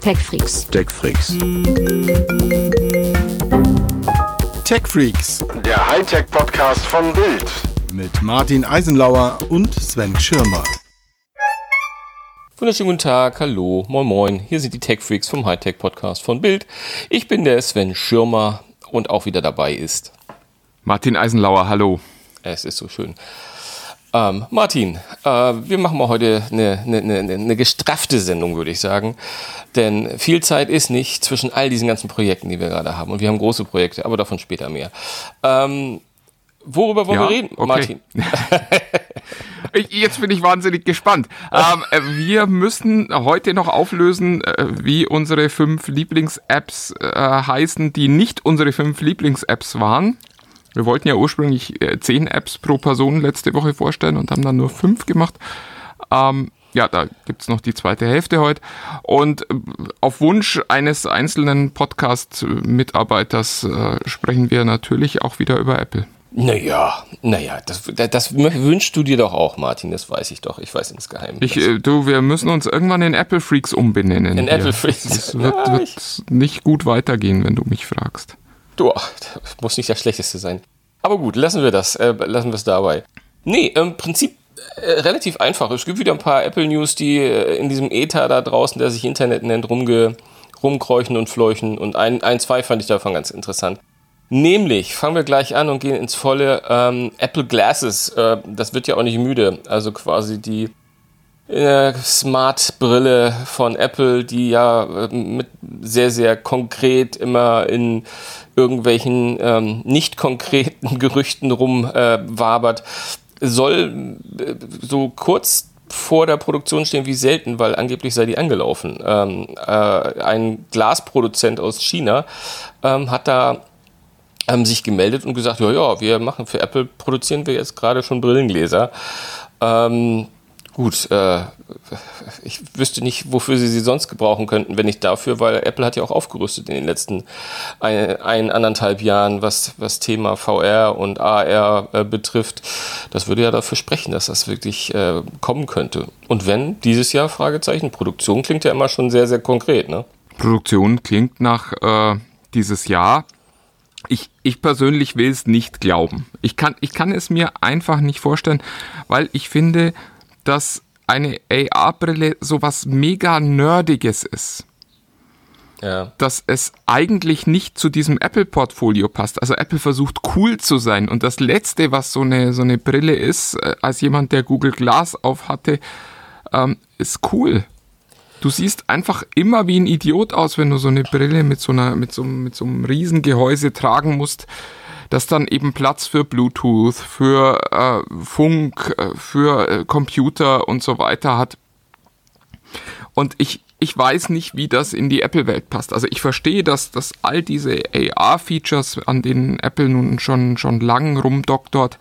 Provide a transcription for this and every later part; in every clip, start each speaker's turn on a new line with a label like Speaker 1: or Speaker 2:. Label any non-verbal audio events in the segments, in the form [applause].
Speaker 1: TechFreaks.
Speaker 2: TechFreaks.
Speaker 3: TechFreaks
Speaker 4: Der Hightech-Podcast von Bild.
Speaker 3: mit Martin Eisenlauer und Sven Schirmer.
Speaker 5: Wunderschönen guten Tag, hallo, moin moin. Hier sind die Tech Freaks vom Hightech Podcast von Bild. Ich bin der Sven Schirmer und auch wieder dabei ist.
Speaker 2: Martin Eisenlauer, hallo.
Speaker 5: Es ist so schön. Ähm, Martin, äh, wir machen mal heute eine, eine, eine, eine gestraffte Sendung, würde ich sagen. Denn viel Zeit ist nicht zwischen all diesen ganzen Projekten, die wir gerade haben. Und wir haben große Projekte, aber davon später mehr. Ähm, worüber wollen
Speaker 2: Ja,
Speaker 5: wir reden,
Speaker 2: okay.
Speaker 5: Martin? [laughs]
Speaker 2: Jetzt bin ich wahnsinnig gespannt. Ähm, äh, wir müssen heute noch auflösen, äh, wie unsere fünf Lieblings-Apps äh, heißen, die nicht unsere fünf Lieblings-Apps waren. Wir wollten ja ursprünglich äh, zehn Apps pro Person letzte Woche vorstellen und haben dann nur fünf gemacht. Ähm, ja, da gibt's noch die zweite Hälfte heute. Und äh, auf Wunsch eines einzelnen Podcast-Mitarbeiters äh, sprechen wir natürlich auch wieder über Apple.
Speaker 5: Naja, naja, das, das wünschst du dir doch auch, Martin, das weiß ich doch. Ich weiß insgeheim.
Speaker 2: Ich, äh, du, wir müssen uns irgendwann in Apple Freaks umbenennen.
Speaker 5: In
Speaker 2: hier.
Speaker 5: Apple Freaks.
Speaker 2: Es wird,
Speaker 5: Ja,
Speaker 2: wird nicht gut weitergehen, wenn du mich fragst.
Speaker 5: Du, muss nicht das Schlechteste sein. Aber gut, lassen wir das. Äh, lassen wir es dabei. Nee, im Prinzip äh, relativ einfach. Es gibt wieder ein paar Apple News, die äh, in diesem Ether da draußen, der sich Internet nennt, rumge rumkreuchen und fleuchen. Und ein, ein, zwei fand ich davon ganz interessant. Nämlich, fangen wir gleich an und gehen ins volle ähm, Apple Glasses. Äh, das wird ja auch nicht müde. Also quasi die Smart-Brille von Apple, die ja äh, mit sehr, sehr konkret immer in irgendwelchen ähm, nicht konkreten [laughs] Gerüchten rumwabert, äh, soll äh, so kurz vor der Produktion stehen wie selten, weil angeblich sei die angelaufen. Ähm, äh, ein Glasproduzent aus China ähm, hat da ähm, sich gemeldet und gesagt, ja, ja, wir machen für Apple, produzieren wir jetzt gerade schon Brillengläser. Ähm, gut, äh, ich wüsste nicht, wofür sie sie sonst gebrauchen könnten, wenn nicht dafür, weil Apple hat ja auch aufgerüstet in den letzten ein, ein anderthalb Jahren, was was Thema VR und AR äh, betrifft. Das würde ja dafür sprechen, dass das wirklich äh, kommen könnte. Und wenn dieses Jahr Fragezeichen Produktion klingt ja immer schon sehr sehr konkret, ne?
Speaker 2: Produktion klingt nach äh, dieses Jahr. Ich, ich persönlich will es nicht glauben. Ich kann, ich kann es mir einfach nicht vorstellen, weil ich finde, dass eine AR-Brille sowas mega Nerdiges ist.
Speaker 5: Ja.
Speaker 2: dass es eigentlich nicht zu diesem Apple-Portfolio passt. Also Apple versucht cool zu sein und das Letzte, was so eine, so eine Brille ist, äh, als jemand, der Google Glass auf hatte, ähm, ist cool. Du siehst einfach immer wie ein Idiot aus, wenn du so eine Brille mit so, einer, mit so, mit so einem Riesengehäuse tragen musst, das dann eben Platz für Bluetooth, für äh, Funk, äh, für äh, Computer und so weiter hat. Und ich, ich weiß nicht, wie das in die Apple-Welt passt. Also ich verstehe, dass, dass all diese AR-Features, an denen Apple nun schon, schon lang rumdoktort,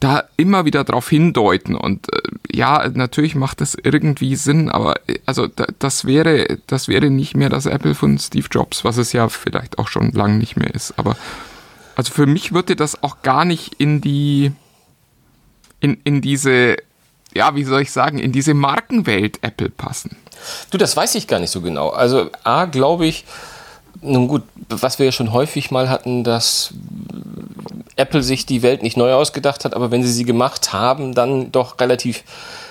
Speaker 2: da immer wieder drauf hindeuten. Und äh, ja, natürlich macht das irgendwie Sinn, aber äh, also da, das wäre, das wäre nicht mehr das Apple von Steve Jobs, was es ja vielleicht auch schon lang nicht mehr ist. Aber also für mich würde das auch gar nicht in die, in, in diese, ja, wie soll ich sagen, in diese Markenwelt Apple passen.
Speaker 5: Du, das weiß ich gar nicht so genau. Also A, glaube ich, nun gut, was wir ja schon häufig mal hatten, dass Apple sich die Welt nicht neu ausgedacht hat, aber wenn sie sie gemacht haben, dann doch relativ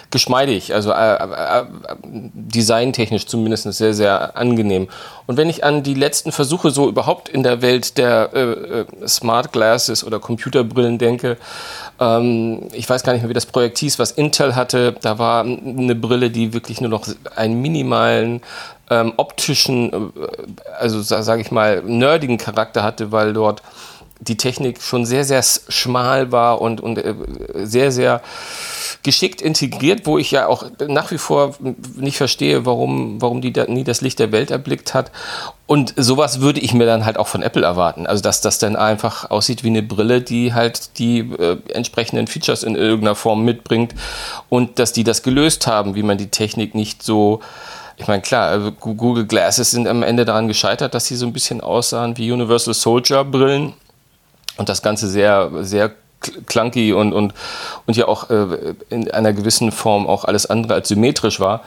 Speaker 5: geschmeidig, also äh, äh, designtechnisch zumindest sehr, sehr angenehm. Und wenn ich an die letzten Versuche so überhaupt in der Welt der äh, äh, Smart Glasses oder Computerbrillen denke, ähm, ich weiß gar nicht mehr, wie das Projekt hieß, was Intel hatte, da war eine Brille, die wirklich nur noch einen minimalen ähm, optischen, äh, also sage ich mal, nerdigen Charakter hatte, weil dort die Technik schon sehr, sehr schmal war und, und äh, sehr, sehr geschickt integriert, wo ich ja auch nach wie vor nicht verstehe, warum, warum die da nie das Licht der Welt erblickt hat. Und sowas würde ich mir dann halt auch von Apple erwarten. Also, dass das dann einfach aussieht wie eine Brille, die halt die äh, entsprechenden Features in irgendeiner Form mitbringt und dass die das gelöst haben, wie man die Technik nicht so ich meine, klar, also Google Glasses sind am Ende daran gescheitert, dass sie so ein bisschen aussahen wie Universal Soldier Brillen und das Ganze sehr, sehr clunky und, und, und ja auch äh, in einer gewissen Form auch alles andere als symmetrisch war.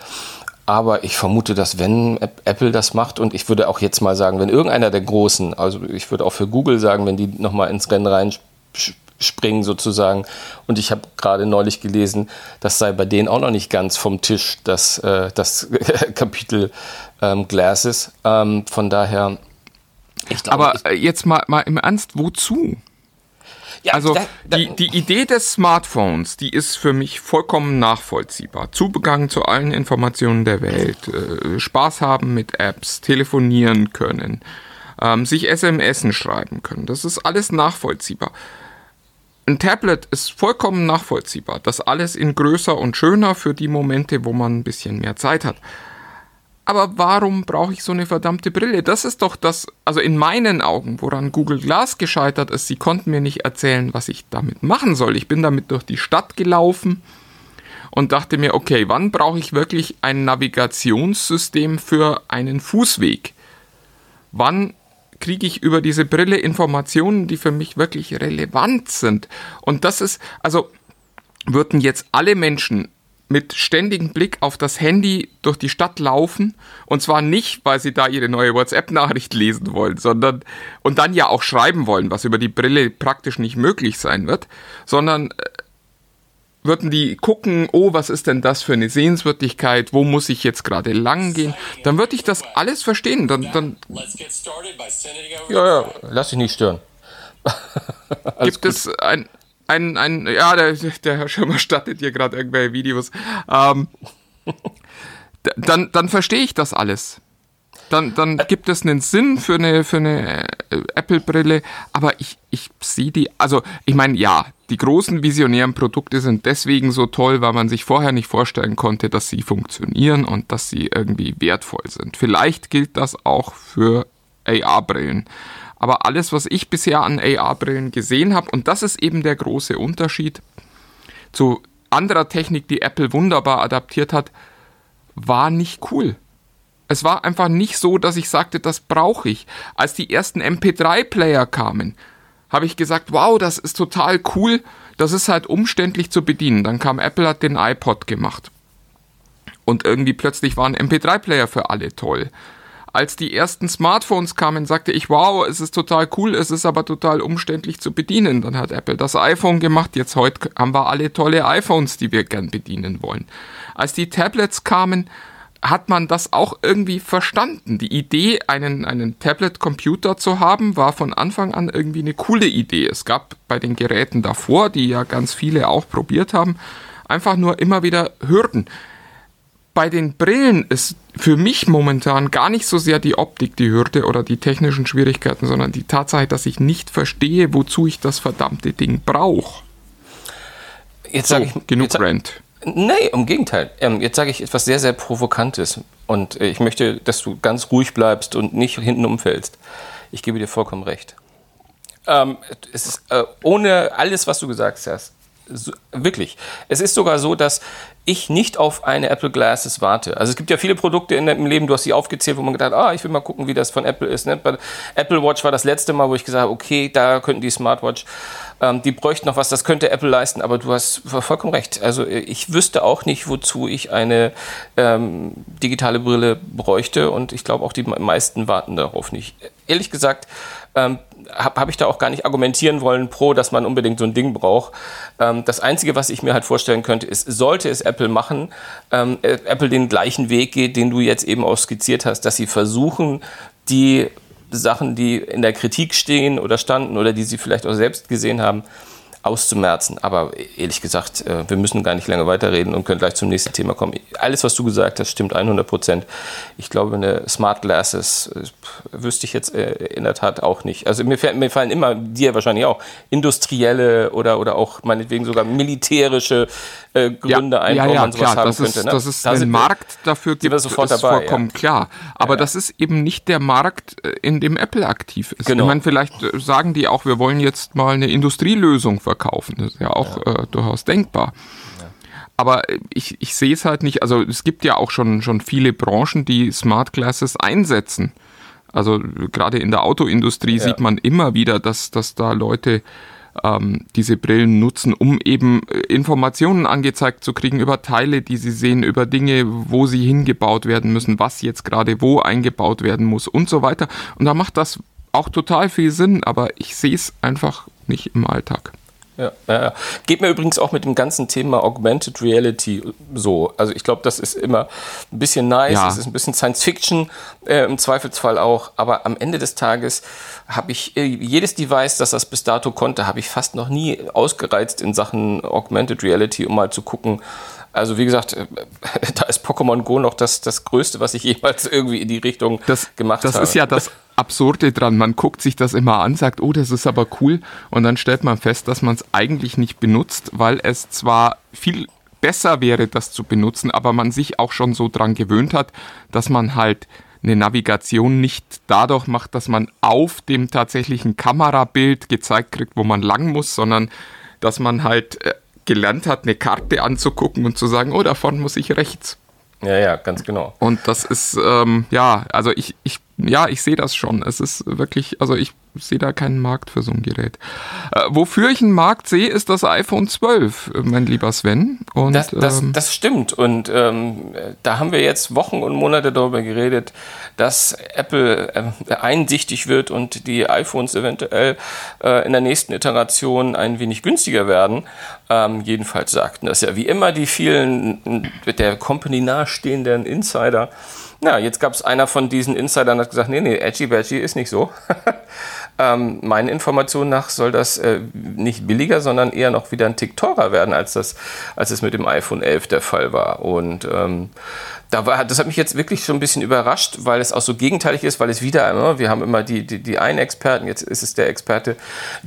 Speaker 5: Aber ich vermute, dass wenn Apple das macht und ich würde auch jetzt mal sagen, wenn irgendeiner der Großen, also ich würde auch für Google sagen, wenn die nochmal ins Rennen reinspringen sozusagen. Und ich habe gerade neulich gelesen, das sei bei denen auch noch nicht ganz vom Tisch, das, äh, das [laughs] Kapitel ähm, Glasses. Ähm, von daher.
Speaker 2: Glaube, Aber ich, jetzt mal, mal im Ernst, wozu? Ja, also da, da, die, die Idee des Smartphones, die ist für mich vollkommen nachvollziehbar. Zugang zu allen Informationen der Welt, äh, Spaß haben mit Apps, telefonieren können, ähm, sich SMS schreiben können. Das ist alles nachvollziehbar. Ein Tablet ist vollkommen nachvollziehbar. Das alles in größer und schöner für die Momente, wo man ein bisschen mehr Zeit hat aber warum brauche ich so eine verdammte Brille? Das ist doch das, also in meinen Augen, woran Google Glass gescheitert ist, sie konnten mir nicht erzählen, was ich damit machen soll. Ich bin damit durch die Stadt gelaufen und dachte mir, okay, wann brauche ich wirklich ein Navigationssystem für einen Fußweg? Wann kriege ich über diese Brille Informationen, die für mich wirklich relevant sind? Und das ist, also würden jetzt alle Menschen mit ständigem Blick auf das Handy durch die Stadt laufen. Und zwar nicht, weil sie da ihre neue WhatsApp-Nachricht lesen wollen, sondern und dann ja auch schreiben wollen, was über die Brille praktisch nicht möglich sein wird, sondern äh, würden die gucken, oh, was ist denn das für eine Sehenswürdigkeit, wo muss ich jetzt gerade lang gehen, dann würde ich das alles verstehen. Dann, dann
Speaker 5: ja, ja, lass dich nicht stören. [laughs]
Speaker 2: gibt es ein, ein, ein ja, der, der Herr Schirmer stattet hier gerade irgendwelche Videos. Ähm, dann, dann verstehe ich das alles. Dann, dann gibt es einen Sinn für eine, für eine äh, Apple-Brille, aber ich, ich sehe die, also ich meine, ja, die großen visionären Produkte sind deswegen so toll, weil man sich vorher nicht vorstellen konnte, dass sie funktionieren und dass sie irgendwie wertvoll sind. Vielleicht gilt das auch für AR-Brillen. Aber alles, was ich bisher an AR-Brillen gesehen habe, und das ist eben der große Unterschied zu anderer Technik, die Apple wunderbar adaptiert hat, war nicht cool. Es war einfach nicht so, dass ich sagte, das brauche ich. Als die ersten MP3-Player kamen, habe ich gesagt, wow, das ist total cool, das ist halt umständlich zu bedienen. Dann kam Apple, hat den iPod gemacht. Und irgendwie plötzlich waren MP3-Player für alle toll als die ersten Smartphones kamen, sagte ich, wow, es ist total cool, es ist aber total umständlich zu bedienen. Dann hat Apple das iPhone gemacht, jetzt heute haben wir alle tolle iPhones, die wir gern bedienen wollen. Als die Tablets kamen, hat man das auch irgendwie verstanden. Die Idee, einen, einen Tablet-Computer zu haben, war von Anfang an irgendwie eine coole Idee. Es gab bei den Geräten davor, die ja ganz viele auch probiert haben, einfach nur immer wieder Hürden bei den Brillen ist für mich momentan gar nicht so sehr die Optik die Hürde oder die technischen Schwierigkeiten, sondern die Tatsache, dass ich nicht verstehe, wozu ich das verdammte Ding brauche.
Speaker 5: Jetzt so, sage ich genug Rant. Nee, im Gegenteil. Ähm, jetzt sage ich etwas sehr, sehr Provokantes. Und äh, ich möchte, dass du ganz ruhig bleibst und nicht hinten umfällst. Ich gebe dir vollkommen recht. Ähm, es ist, äh, ohne alles, was du gesagt hast, so, wirklich. Es ist sogar so, dass ich nicht auf eine Apple Glasses warte. Also es gibt ja viele Produkte in dem Leben, du hast sie aufgezählt, wo man gedacht, ah, ich will mal gucken, wie das von Apple ist. Ne? Apple Watch war das letzte Mal, wo ich gesagt habe, okay, da könnten die Smartwatch, ähm, die bräuchten noch was, das könnte Apple leisten, aber du hast vollkommen recht. Also ich wüsste auch nicht, wozu ich eine ähm, digitale Brille bräuchte und ich glaube auch die meisten warten darauf nicht. Ehrlich gesagt, ähm, habe hab ich da auch gar nicht argumentieren wollen pro, dass man unbedingt so ein Ding braucht. Ähm, das Einzige, was ich mir halt vorstellen könnte, ist, sollte es Apple machen, ähm, äh, Apple den gleichen Weg geht, den du jetzt eben auch skizziert hast, dass sie versuchen, die Sachen, die in der Kritik stehen oder standen oder die sie vielleicht auch selbst gesehen haben, auszumerzen. Aber ehrlich gesagt, äh, wir müssen gar nicht lange weiterreden und können gleich zum nächsten Thema kommen. Alles, was du gesagt hast, stimmt 100 Prozent. Ich glaube, eine Smart Glasses äh, wüsste ich jetzt äh, in der Tat auch nicht. Also mir, mir fallen immer, dir wahrscheinlich auch, industrielle oder, oder auch meinetwegen sogar militärische äh, Gründe
Speaker 2: ja, ein, ja, warum ja, man sowas klar, haben das könnte. Ist, ne? Dass es da einen Markt dafür gibt, sofort ist dabei, vollkommen ja. klar. Aber das ist eben nicht der Markt, in dem Apple aktiv ist. Genau. Ich meine, vielleicht sagen die auch, wir wollen jetzt mal eine Industrielösung verkaufen. Das ist ja auch Äh, durchaus denkbar. Aber ich, ich sehe es halt nicht. Also es gibt ja auch schon, schon viele Branchen, die Smart Glasses einsetzen. Also gerade in der Autoindustrie ja. sieht man immer wieder, dass, dass da Leute ähm, diese Brillen nutzen, um eben äh, Informationen angezeigt zu kriegen über Teile, die sie sehen, über Dinge, wo sie hingebaut werden müssen, was jetzt gerade wo eingebaut werden muss und so weiter. Und da macht das auch total viel Sinn, aber ich sehe es einfach nicht im Alltag.
Speaker 5: Ja, ja, geht mir übrigens auch mit dem ganzen Thema Augmented Reality so. Also ich glaube, das ist immer ein bisschen nice, ja. es ist ein bisschen Science Fiction äh, im Zweifelsfall auch, aber am Ende des Tages habe ich äh, jedes Device, das das bis dato konnte, habe ich fast noch nie ausgereizt in Sachen Augmented Reality, um mal zu gucken, also wie gesagt, äh, [laughs] da ist Pokémon Go noch das, das Größte, was ich jemals irgendwie in die Richtung
Speaker 2: das,
Speaker 5: gemacht
Speaker 2: das
Speaker 5: habe.
Speaker 2: Das ist ja das [laughs] Absurde dran. Man guckt sich das immer an, sagt, oh, das ist aber cool. Und dann stellt man fest, dass man es eigentlich nicht benutzt, weil es zwar viel besser wäre, das zu benutzen, aber man sich auch schon so dran gewöhnt hat, dass man halt eine Navigation nicht dadurch macht, dass man auf dem tatsächlichen Kamerabild gezeigt kriegt, wo man lang muss, sondern dass man halt äh, gelernt hat, eine Karte anzugucken und zu sagen, oh, davon muss ich rechts.
Speaker 5: Ja, ja, ganz genau.
Speaker 2: Und das ist, ähm, ja, also ich, ich ja, ich sehe das schon. Es ist wirklich, also ich sehe da keinen Markt für so ein Gerät. Äh, wofür ich einen Markt sehe, ist das iPhone 12, mein lieber Sven.
Speaker 5: Und, das, das, ähm, das stimmt. Und ähm, da haben wir jetzt Wochen und Monate darüber geredet, dass Apple äh, einsichtig wird und die iPhones eventuell äh, in der nächsten Iteration ein wenig günstiger werden. Ähm, jedenfalls sagten das ja wie immer die vielen der Company nahestehenden Insider. Ja, jetzt gab es einer von diesen Insidern, hat gesagt, nee, nee, Edgy Badgy ist nicht so. [laughs] ähm, meinen Informationen nach soll das äh, nicht billiger, sondern eher noch wieder ein Tick teurer werden, als das, als es mit dem iPhone 11 der Fall war. Und ähm, da war, das hat mich jetzt wirklich schon ein bisschen überrascht, weil es auch so gegenteilig ist, weil es wieder immer, wir haben immer die, die, die einen Experten, jetzt ist es der Experte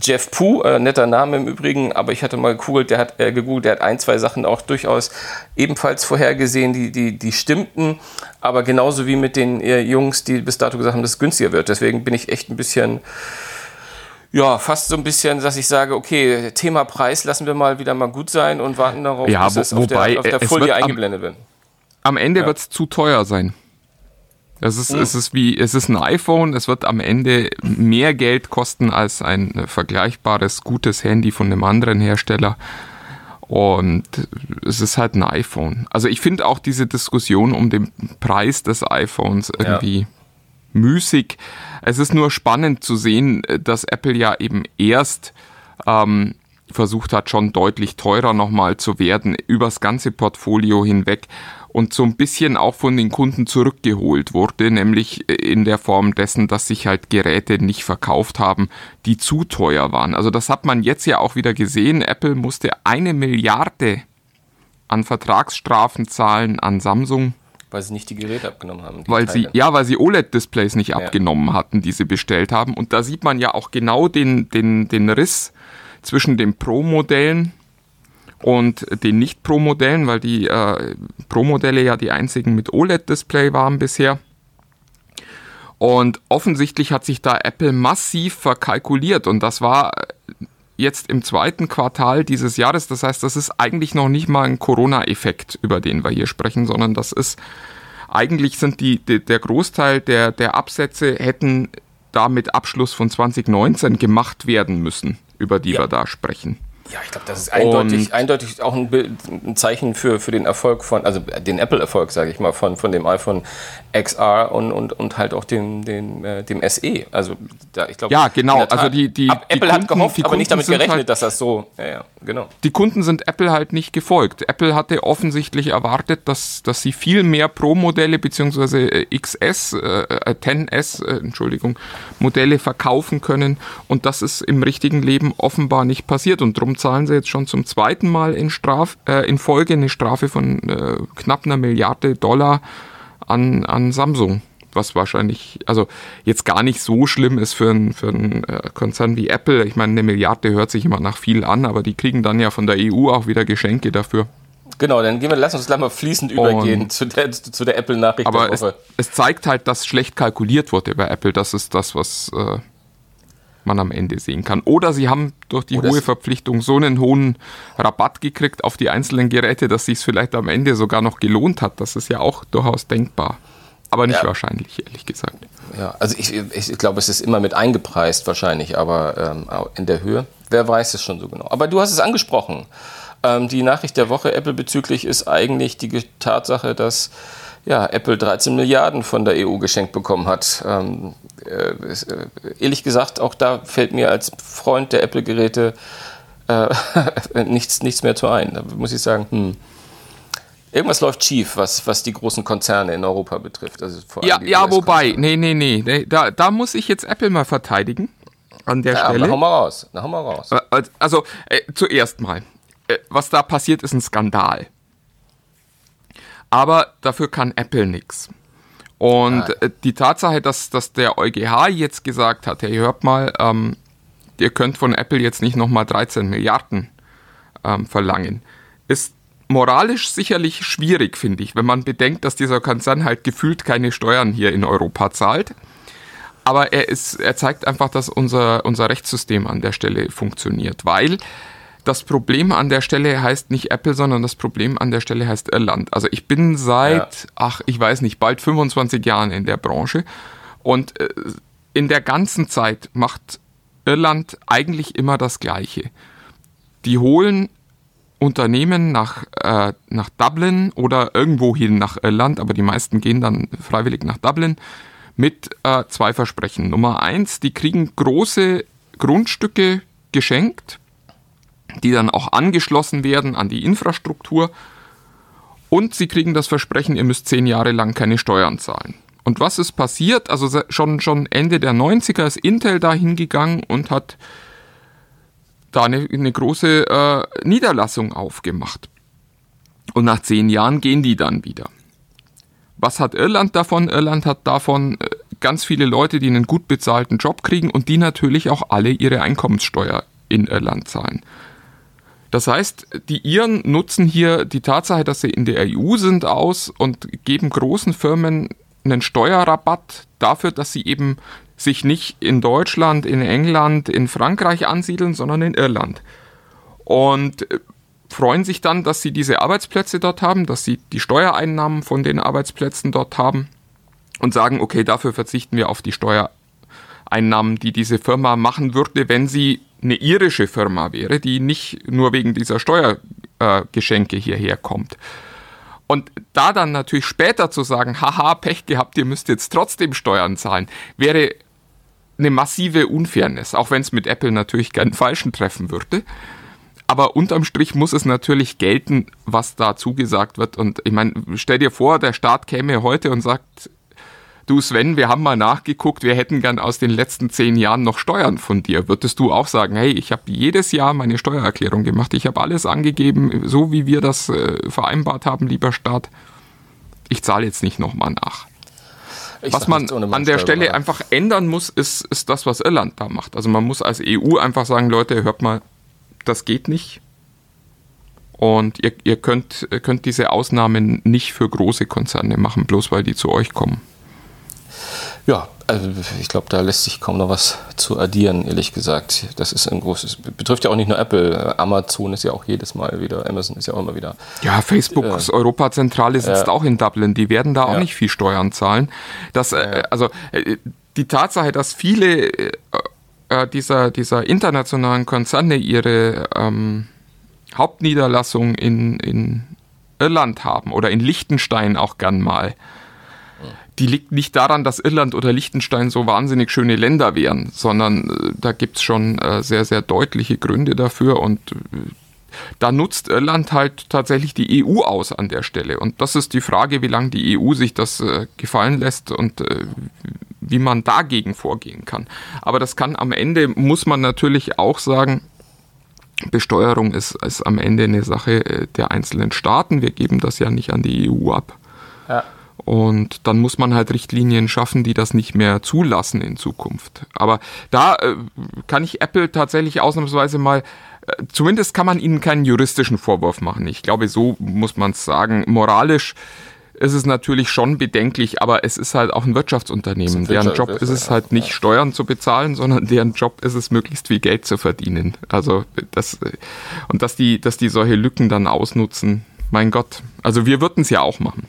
Speaker 5: Jeff Pooh, äh, netter Name im Übrigen, aber ich hatte mal gegoogelt, der hat äh, gegoogelt, der hat ein, zwei Sachen auch durchaus ebenfalls vorhergesehen, die, die, die stimmten, aber genauso wie mit den äh, Jungs, die bis dato gesagt haben, dass es günstiger wird. Deswegen bin ich echt ein bisschen, ja, fast so ein bisschen, dass ich sage, okay, Thema Preis lassen wir mal wieder mal gut sein und warten darauf,
Speaker 2: ja,
Speaker 5: bis es
Speaker 2: wobei,
Speaker 5: auf der, auf der Folie eingeblendet wird
Speaker 2: am Ende ja. wird es zu teuer sein. Es ist, mhm. es ist wie, es ist ein iPhone, es wird am Ende mehr Geld kosten als ein vergleichbares, gutes Handy von einem anderen Hersteller. Und es ist halt ein iPhone. Also ich finde auch diese Diskussion um den Preis des iPhones irgendwie ja. müßig. Es ist nur spannend zu sehen, dass Apple ja eben erst ähm, versucht hat, schon deutlich teurer nochmal zu werden, übers ganze Portfolio hinweg und so ein bisschen auch von den Kunden zurückgeholt wurde, nämlich in der Form dessen, dass sich halt Geräte nicht verkauft haben, die zu teuer waren. Also das hat man jetzt ja auch wieder gesehen. Apple musste eine Milliarde an Vertragsstrafen zahlen an Samsung.
Speaker 5: Weil sie nicht die Geräte abgenommen haben.
Speaker 2: Weil Teile. sie, ja, weil sie OLED-Displays nicht ja. abgenommen hatten, die sie bestellt haben. Und da sieht man ja auch genau den, den, den Riss zwischen den Pro-Modellen und den Nicht-Pro-Modellen, weil die äh, Pro-Modelle ja die einzigen mit OLED-Display waren bisher. Und offensichtlich hat sich da Apple massiv verkalkuliert und das war jetzt im zweiten Quartal dieses Jahres. Das heißt, das ist eigentlich noch nicht mal ein Corona-Effekt, über den wir hier sprechen, sondern das ist eigentlich sind die, die der Großteil der, der Absätze hätten da mit Abschluss von 2019 gemacht werden müssen, über die ja. wir da sprechen.
Speaker 5: Ja, ich glaube, das ist eindeutig, eindeutig auch ein, Bild, ein, Zeichen für, für den Erfolg von, also den Apple-Erfolg, sage ich mal, von, von dem iPhone XR und, und, und halt auch dem, dem, äh, dem SE. Also da, ich glaube,
Speaker 2: ja, genau. Tat, also die, die,
Speaker 5: Apple
Speaker 2: die
Speaker 5: hat gehofft, aber Kunden nicht damit gerechnet, halt, dass das so. Ja, ja, genau.
Speaker 2: Die Kunden sind Apple halt nicht gefolgt. Apple hatte offensichtlich erwartet, dass, dass sie viel mehr Pro-Modelle bzw. XS, äh, 10S, äh, Entschuldigung, Modelle verkaufen können und das ist im richtigen Leben offenbar nicht passiert und darum zahlen sie jetzt schon zum zweiten Mal in, Straf, äh, in Folge eine Strafe von äh, knapp einer Milliarde Dollar an, an Samsung. Was wahrscheinlich, also jetzt gar nicht so schlimm ist für einen für äh, Konzern wie Apple. Ich meine, eine Milliarde hört sich immer nach viel an, aber die kriegen dann ja von der EU auch wieder Geschenke dafür.
Speaker 5: Genau, dann gehen wir, lass uns gleich mal fließend übergehen zu der, zu der Apple-Nachricht.
Speaker 2: Aber es, es, zeigt halt, dass schlecht kalkuliert wurde bei Apple. Das ist das, was äh, man am Ende sehen kann. Oder sie haben durch die Oder hohe Verpflichtung so einen hohen Rabatt gekriegt auf die einzelnen Geräte, dass sich es vielleicht am Ende sogar noch gelohnt hat. Das ist ja auch durchaus denkbar. Aber nicht ja. wahrscheinlich, ehrlich gesagt.
Speaker 5: Ja, also ich, ich, ich glaube, es ist immer mit eingepreist wahrscheinlich, aber ähm, in der Höhe. wer weiß es schon so genau. Aber du hast es angesprochen. Ähm, die Nachricht der Woche Apple bezüglich ist eigentlich die Tatsache, dass ja, Apple 13 Milliarden von der EU geschenkt bekommen hat. Ähm, äh, äh, ehrlich gesagt, auch da fällt mir als Freund der Apple-Geräte äh, [laughs] nichts, nichts mehr zu ein. Da muss ich sagen, hm. Irgendwas läuft schief, was, was die großen Konzerne in Europa betrifft. Also
Speaker 2: ja, ja wobei, nee, nee, nee, nee, da, da muss ich jetzt Apple mal verteidigen. An der ja, Stelle.
Speaker 5: Na, hau mal raus. Na, hau mal raus.
Speaker 2: Also, äh, zuerst mal, äh, was da passiert, ist ein Skandal. Aber dafür kann Apple nichts. Und äh, die Tatsache, dass, dass der EuGH jetzt gesagt hat, hey, hört mal, ähm, ihr könnt von Apple jetzt nicht nochmal 13 Milliarden ähm, verlangen, ist moralisch sicherlich schwierig, finde ich, wenn man bedenkt, dass dieser Konzern halt gefühlt keine Steuern hier in Europa zahlt. Aber er, ist, er zeigt einfach, dass unser, unser Rechtssystem an der Stelle funktioniert, weil das Problem an der Stelle heißt nicht Apple, sondern das Problem an der Stelle heißt Irland. Also ich bin seit, ja. ach, ich weiß nicht, bald 25 Jahren in der Branche und äh, in der ganzen Zeit macht Irland eigentlich immer das Gleiche. Die holen Unternehmen nach, äh, nach Dublin oder irgendwo hin nach Irland, aber die meisten gehen dann freiwillig nach Dublin mit äh, zwei Versprechen. Nummer eins, die kriegen große Grundstücke geschenkt, die dann auch angeschlossen werden an die Infrastruktur. Und sie kriegen das Versprechen, ihr müsst zehn Jahre lang keine Steuern zahlen. Und was ist passiert? Also schon, schon Ende der 90er ist Intel da hingegangen und hat da eine, eine große äh, Niederlassung aufgemacht. Und nach zehn Jahren gehen die dann wieder. Was hat Irland davon? Irland hat davon äh, ganz viele Leute, die einen gut bezahlten Job kriegen und die natürlich auch alle ihre Einkommenssteuer in Irland zahlen. Das heißt, die Iren nutzen hier die Tatsache, dass sie in der EU sind, aus und geben großen Firmen einen Steuerrabatt dafür, dass sie eben sich nicht in Deutschland, in England, in Frankreich ansiedeln, sondern in Irland. Und äh, freuen sich dann, dass sie diese Arbeitsplätze dort haben, dass sie die Steuereinnahmen von den Arbeitsplätzen dort haben und sagen, okay, dafür verzichten wir auf die Steuereinnahmen, die diese Firma machen würde, wenn sie eine irische Firma wäre, die nicht nur wegen dieser Steuergeschenke hierher kommt. Und da dann natürlich später zu sagen, haha, Pech gehabt, ihr müsst jetzt trotzdem Steuern zahlen, wäre eine massive Unfairness, auch wenn es mit Apple natürlich keinen [laughs] Falschen treffen würde. Aber unterm Strich muss es natürlich gelten, was da zugesagt wird. Und ich meine, stell dir vor, der Staat käme heute und sagt, du Sven, wir haben mal nachgeguckt, wir hätten gern aus den letzten zehn Jahren noch Steuern von dir. Würdest du auch sagen, hey, ich habe jedes Jahr meine Steuererklärung gemacht, ich habe alles angegeben, so wie wir das äh, vereinbart haben, lieber Staat. Ich zahle jetzt nicht nochmal nach. Ich was man an der Stelle einfach ändern muss, ist, ist das, was Irland da macht. Also man muss als EU einfach sagen, Leute, hört mal, das geht nicht. Und ihr, ihr könnt, könnt diese Ausnahmen nicht für große Konzerne machen, bloß weil die zu euch kommen.
Speaker 5: Ja, also ich glaube, da lässt sich kaum noch was zu addieren, ehrlich gesagt. Das ist ein großes, betrifft ja auch nicht nur Apple. Amazon ist ja auch jedes Mal wieder, Amazon ist ja auch immer wieder.
Speaker 2: Ja, Facebooks äh, Europazentrale sitzt äh, auch in Dublin. Die werden da auch ja. nicht viel Steuern zahlen. Das, äh, also äh, die Tatsache, dass viele äh, äh, dieser, dieser internationalen Konzerne ihre ähm, Hauptniederlassung in, in Irland haben oder in Liechtenstein auch gern mal die liegt nicht daran, dass Irland oder Liechtenstein so wahnsinnig schöne Länder wären, sondern äh, da gibt es schon äh, sehr, sehr deutliche Gründe dafür und äh, da nutzt Irland halt tatsächlich die EU aus an der Stelle. Und das ist die Frage, wie lange die EU sich das gefallen lässt und wie man dagegen vorgehen kann. Aber das kann am Ende, muss man natürlich auch sagen, Besteuerung ist, ist am Ende eine Sache der einzelnen Staaten. Wir geben das ja nicht an die EU ab. Ja. Und dann muss man halt Richtlinien schaffen, die das nicht mehr zulassen in Zukunft. Aber da äh, kann ich Apple tatsächlich ausnahmsweise mal, äh, zumindest kann man ihnen keinen juristischen Vorwurf machen. Ich glaube, so muss man es sagen. Moralisch ist es natürlich schon bedenklich, aber es ist halt auch ein Wirtschaftsunternehmen. Deren Job ist es halt nicht Steuern zu bezahlen, sondern deren Job ist es möglichst viel Geld zu verdienen. Also das äh, und dass die, dass die solche Lücken dann ausnutzen, mein Gott. Also wir würden es ja auch machen.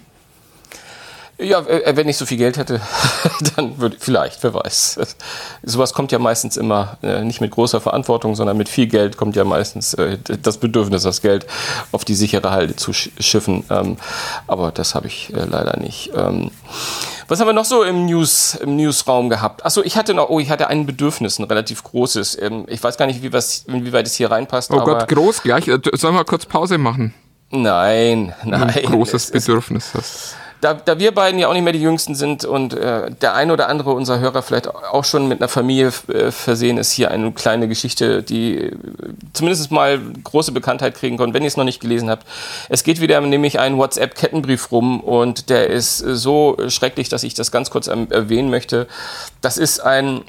Speaker 5: Ja, äh, wenn ich so viel Geld hätte, [laughs] dann würde vielleicht, wer weiß. Sowas kommt ja meistens immer äh, nicht mit großer Verantwortung, sondern mit viel Geld kommt ja meistens äh, das Bedürfnis, das Geld auf die sichere Halde zu schiffen. Ähm, aber das habe ich leider nicht. Ähm, was haben wir noch so im News im Newsraum gehabt? Achso, ich hatte noch, oh, ich hatte ein Bedürfnis, ein relativ großes. Ähm, ich weiß gar nicht, wie was, inwieweit es hier reinpasst.
Speaker 2: Oh Gott, groß gleich. Sollen wir kurz Pause machen?
Speaker 5: Nein, nein.
Speaker 2: Ein großes Bedürfnis hast
Speaker 5: da, da wir beiden ja auch nicht mehr die Jüngsten sind und äh, der eine oder andere unserer Hörer vielleicht auch schon mit einer Familie äh, versehen ist, hier eine kleine Geschichte, die äh, zumindest mal große Bekanntheit kriegen konnte, wenn ihr es noch nicht gelesen habt. Es geht wieder nämlich ein WhatsApp-Kettenbrief rum und der ist so schrecklich, dass ich das ganz kurz erwähnen möchte. Das ist ein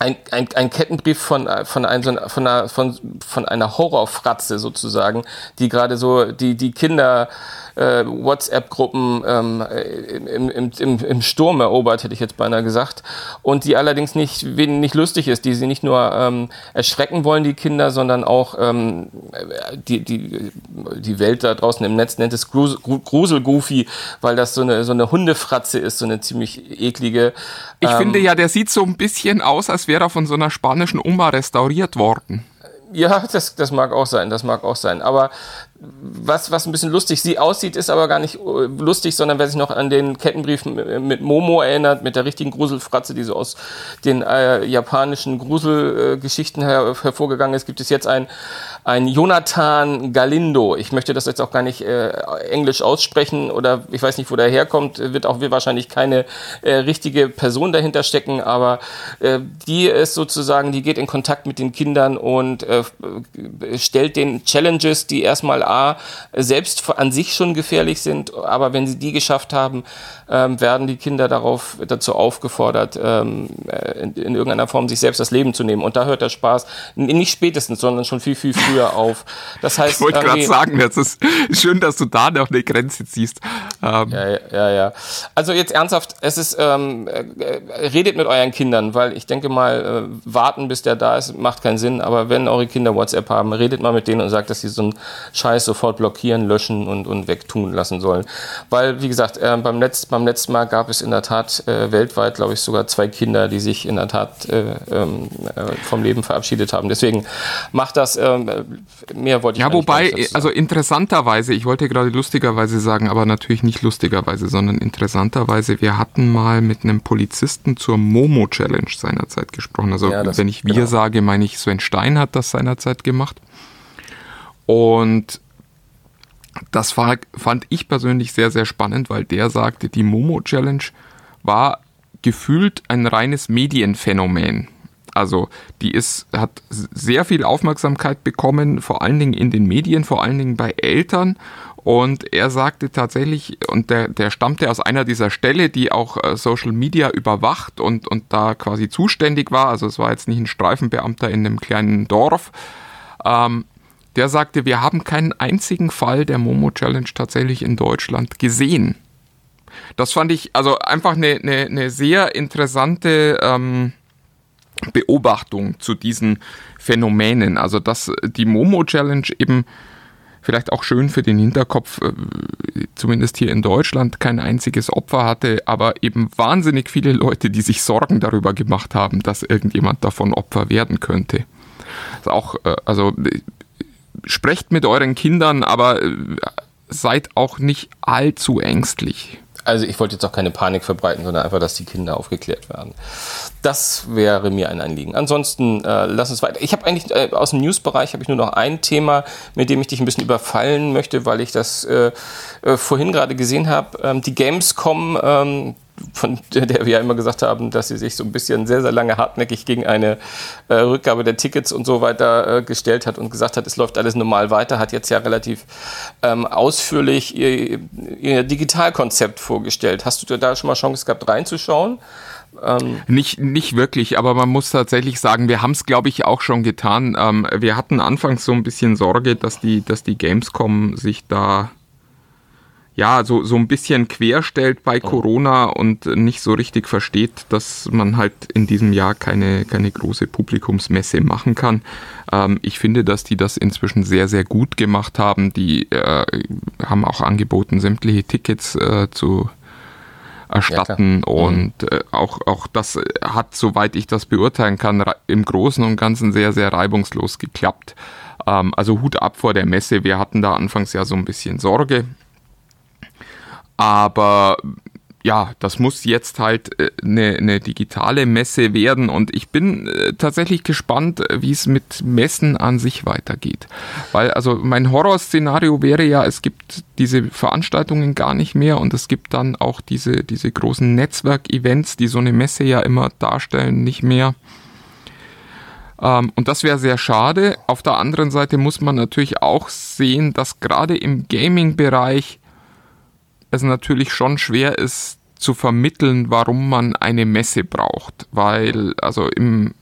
Speaker 5: ein, ein, ein Kettenbrief von, von, ein, von, einer, von, von einer Horrorfratze sozusagen, die gerade so die, die Kinder äh, WhatsApp-Gruppen ähm, im, im, im, im Sturm erobert, hätte ich jetzt beinahe gesagt. Und die allerdings nicht, nicht lustig ist, die sie nicht nur ähm, erschrecken wollen, die Kinder, sondern auch ähm, die, die, die Welt da draußen im Netz nennt es Gruselgoofy, weil das so eine, so eine Hundefratze ist, so eine ziemlich eklige.
Speaker 2: Ich ähm, finde ja, der sieht so ein bisschen aus, als wäre er von so einer spanischen Oma restauriert worden.
Speaker 5: Ja, das, das mag auch sein, das mag auch sein. Aber was, was ein bisschen lustig sie aussieht, ist aber gar nicht äh, lustig, sondern wer sich noch an den Kettenbrief mit Momo erinnert, mit der richtigen Gruselfratze, die so aus den äh, japanischen Gruselgeschichten äh, her hervorgegangen ist, gibt es jetzt ein, ein Jonathan Galindo. Ich möchte das jetzt auch gar nicht äh, englisch aussprechen oder ich weiß nicht, wo der herkommt, wird auch wahrscheinlich keine äh, richtige Person dahinter stecken, aber äh, die ist sozusagen, die geht in Kontakt mit den Kindern und äh, stellt den Challenges, die erstmal A, selbst an sich schon gefährlich sind, aber wenn sie die geschafft haben, ähm, werden die Kinder darauf dazu aufgefordert, ähm, äh, in, in, irgendeiner Form sich selbst das Leben zu nehmen. Und da hört der Spaß nicht spätestens, sondern schon viel, viel früher auf. Das heißt,
Speaker 2: ich wollte gerade sagen, das ist schön, dass du da noch eine Grenze ziehst.
Speaker 5: Ähm. Ja, ja, ja. Also jetzt ernsthaft, es ist, ähm, äh, redet mit euren Kindern, weil ich denke mal, äh, warten bis der da ist, macht keinen Sinn. Aber wenn eure Kinder WhatsApp haben, redet mal mit denen und sagt, dass sie so einen Scheiß sofort blockieren, löschen und, und wegtun lassen sollen. Weil, wie gesagt, äh, beim, Letz-, beim letzten Mal gab es in der Tat äh, weltweit, glaube ich, sogar zwei Kinder, die sich in der Tat äh, ähm, äh, vom Leben verabschiedet haben. Deswegen macht das, ähm, mehr wollte ich
Speaker 2: Ja, wobei, also interessanterweise, ich wollte gerade lustigerweise sagen, aber natürlich nicht lustigerweise, sondern interessanterweise, wir hatten mal mit einem Polizisten zur Momo Challenge seinerzeit gesprochen. Also ja, das, wenn ich wir genau. sage, meine ich, Sven Stein hat das seinerzeit gemacht. Und das war, fand ich persönlich sehr, sehr spannend, weil der sagte, die Momo Challenge war gefühlt ein reines Medienphänomen. Also die ist, hat sehr viel Aufmerksamkeit bekommen, vor allen Dingen in den Medien, vor allen Dingen bei Eltern. Und er sagte tatsächlich, und der, der stammte aus einer dieser Ställe, die auch äh, Social Media überwacht und, und da quasi zuständig war. Also es war jetzt nicht ein Streifenbeamter in einem kleinen Dorf. Ähm, der sagte, wir haben keinen einzigen Fall der Momo Challenge tatsächlich in Deutschland gesehen. Das fand ich also einfach eine, eine, eine sehr interessante ähm, Beobachtung zu diesen Phänomenen. Also dass die Momo Challenge eben vielleicht auch schön für den Hinterkopf, äh, zumindest hier in Deutschland, kein einziges Opfer hatte, aber eben wahnsinnig viele Leute, die sich Sorgen darüber gemacht haben, dass irgendjemand davon Opfer werden könnte. Also auch, äh, also sprecht mit euren Kindern, aber äh, seid auch nicht allzu ängstlich.
Speaker 5: Also ich wollte jetzt auch keine Panik verbreiten, sondern einfach, dass die Kinder aufgeklärt werden. Das wäre mir ein Anliegen. Ansonsten äh, lass uns weiter. Ich habe eigentlich äh, aus dem Newsbereich habe ich nur noch ein Thema, mit dem ich dich ein bisschen überfallen möchte, weil ich das äh, äh, vorhin gerade gesehen habe. Ähm, die Gamescom, ähm, von der wir ja immer gesagt haben, dass sie sich so ein bisschen sehr, sehr lange hartnäckig gegen eine äh, Rückgabe der Tickets und so weiter äh, gestellt hat und gesagt hat, es läuft alles normal weiter, hat jetzt ja relativ ähm, ausführlich ihr, ihr Digitalkonzept vorgestellt. Hast du da schon mal Chance gehabt, reinzuschauen?
Speaker 2: Ähm nicht, nicht wirklich, aber man muss tatsächlich sagen, wir haben es, glaube ich, auch schon getan. Ähm, wir hatten anfangs so ein bisschen Sorge, dass die, dass die Gamescom sich da ja, so, so ein bisschen querstellt bei oh. Corona und nicht so richtig versteht, dass man halt in diesem Jahr keine, keine große Publikumsmesse machen kann. Ähm, ich finde, dass die das inzwischen sehr, sehr gut gemacht haben. Die äh, haben auch angeboten, sämtliche Tickets äh, zu erstatten
Speaker 5: Ja. Mhm.
Speaker 2: und äh, auch, auch das hat, soweit ich das beurteilen kann, im Großen und Ganzen sehr, sehr reibungslos geklappt. Ähm, also Hut ab vor der Messe. Wir hatten da anfangs ja so ein bisschen Sorge. Aber ja, das muss jetzt halt äh, eine, eine digitale Messe werden und ich bin äh, tatsächlich gespannt, äh, wie es mit Messen an sich weitergeht. Weil also mein Horrorszenario wäre ja, es gibt diese Veranstaltungen gar nicht mehr und es gibt dann auch diese, diese großen Netzwerkevents, die so eine Messe ja immer darstellen, nicht mehr. Ähm, und das wäre sehr schade. Auf der anderen Seite muss man natürlich auch sehen, dass gerade im Gaming-Bereich es natürlich schon schwer ist zu vermitteln, warum man eine Messe braucht, weil also im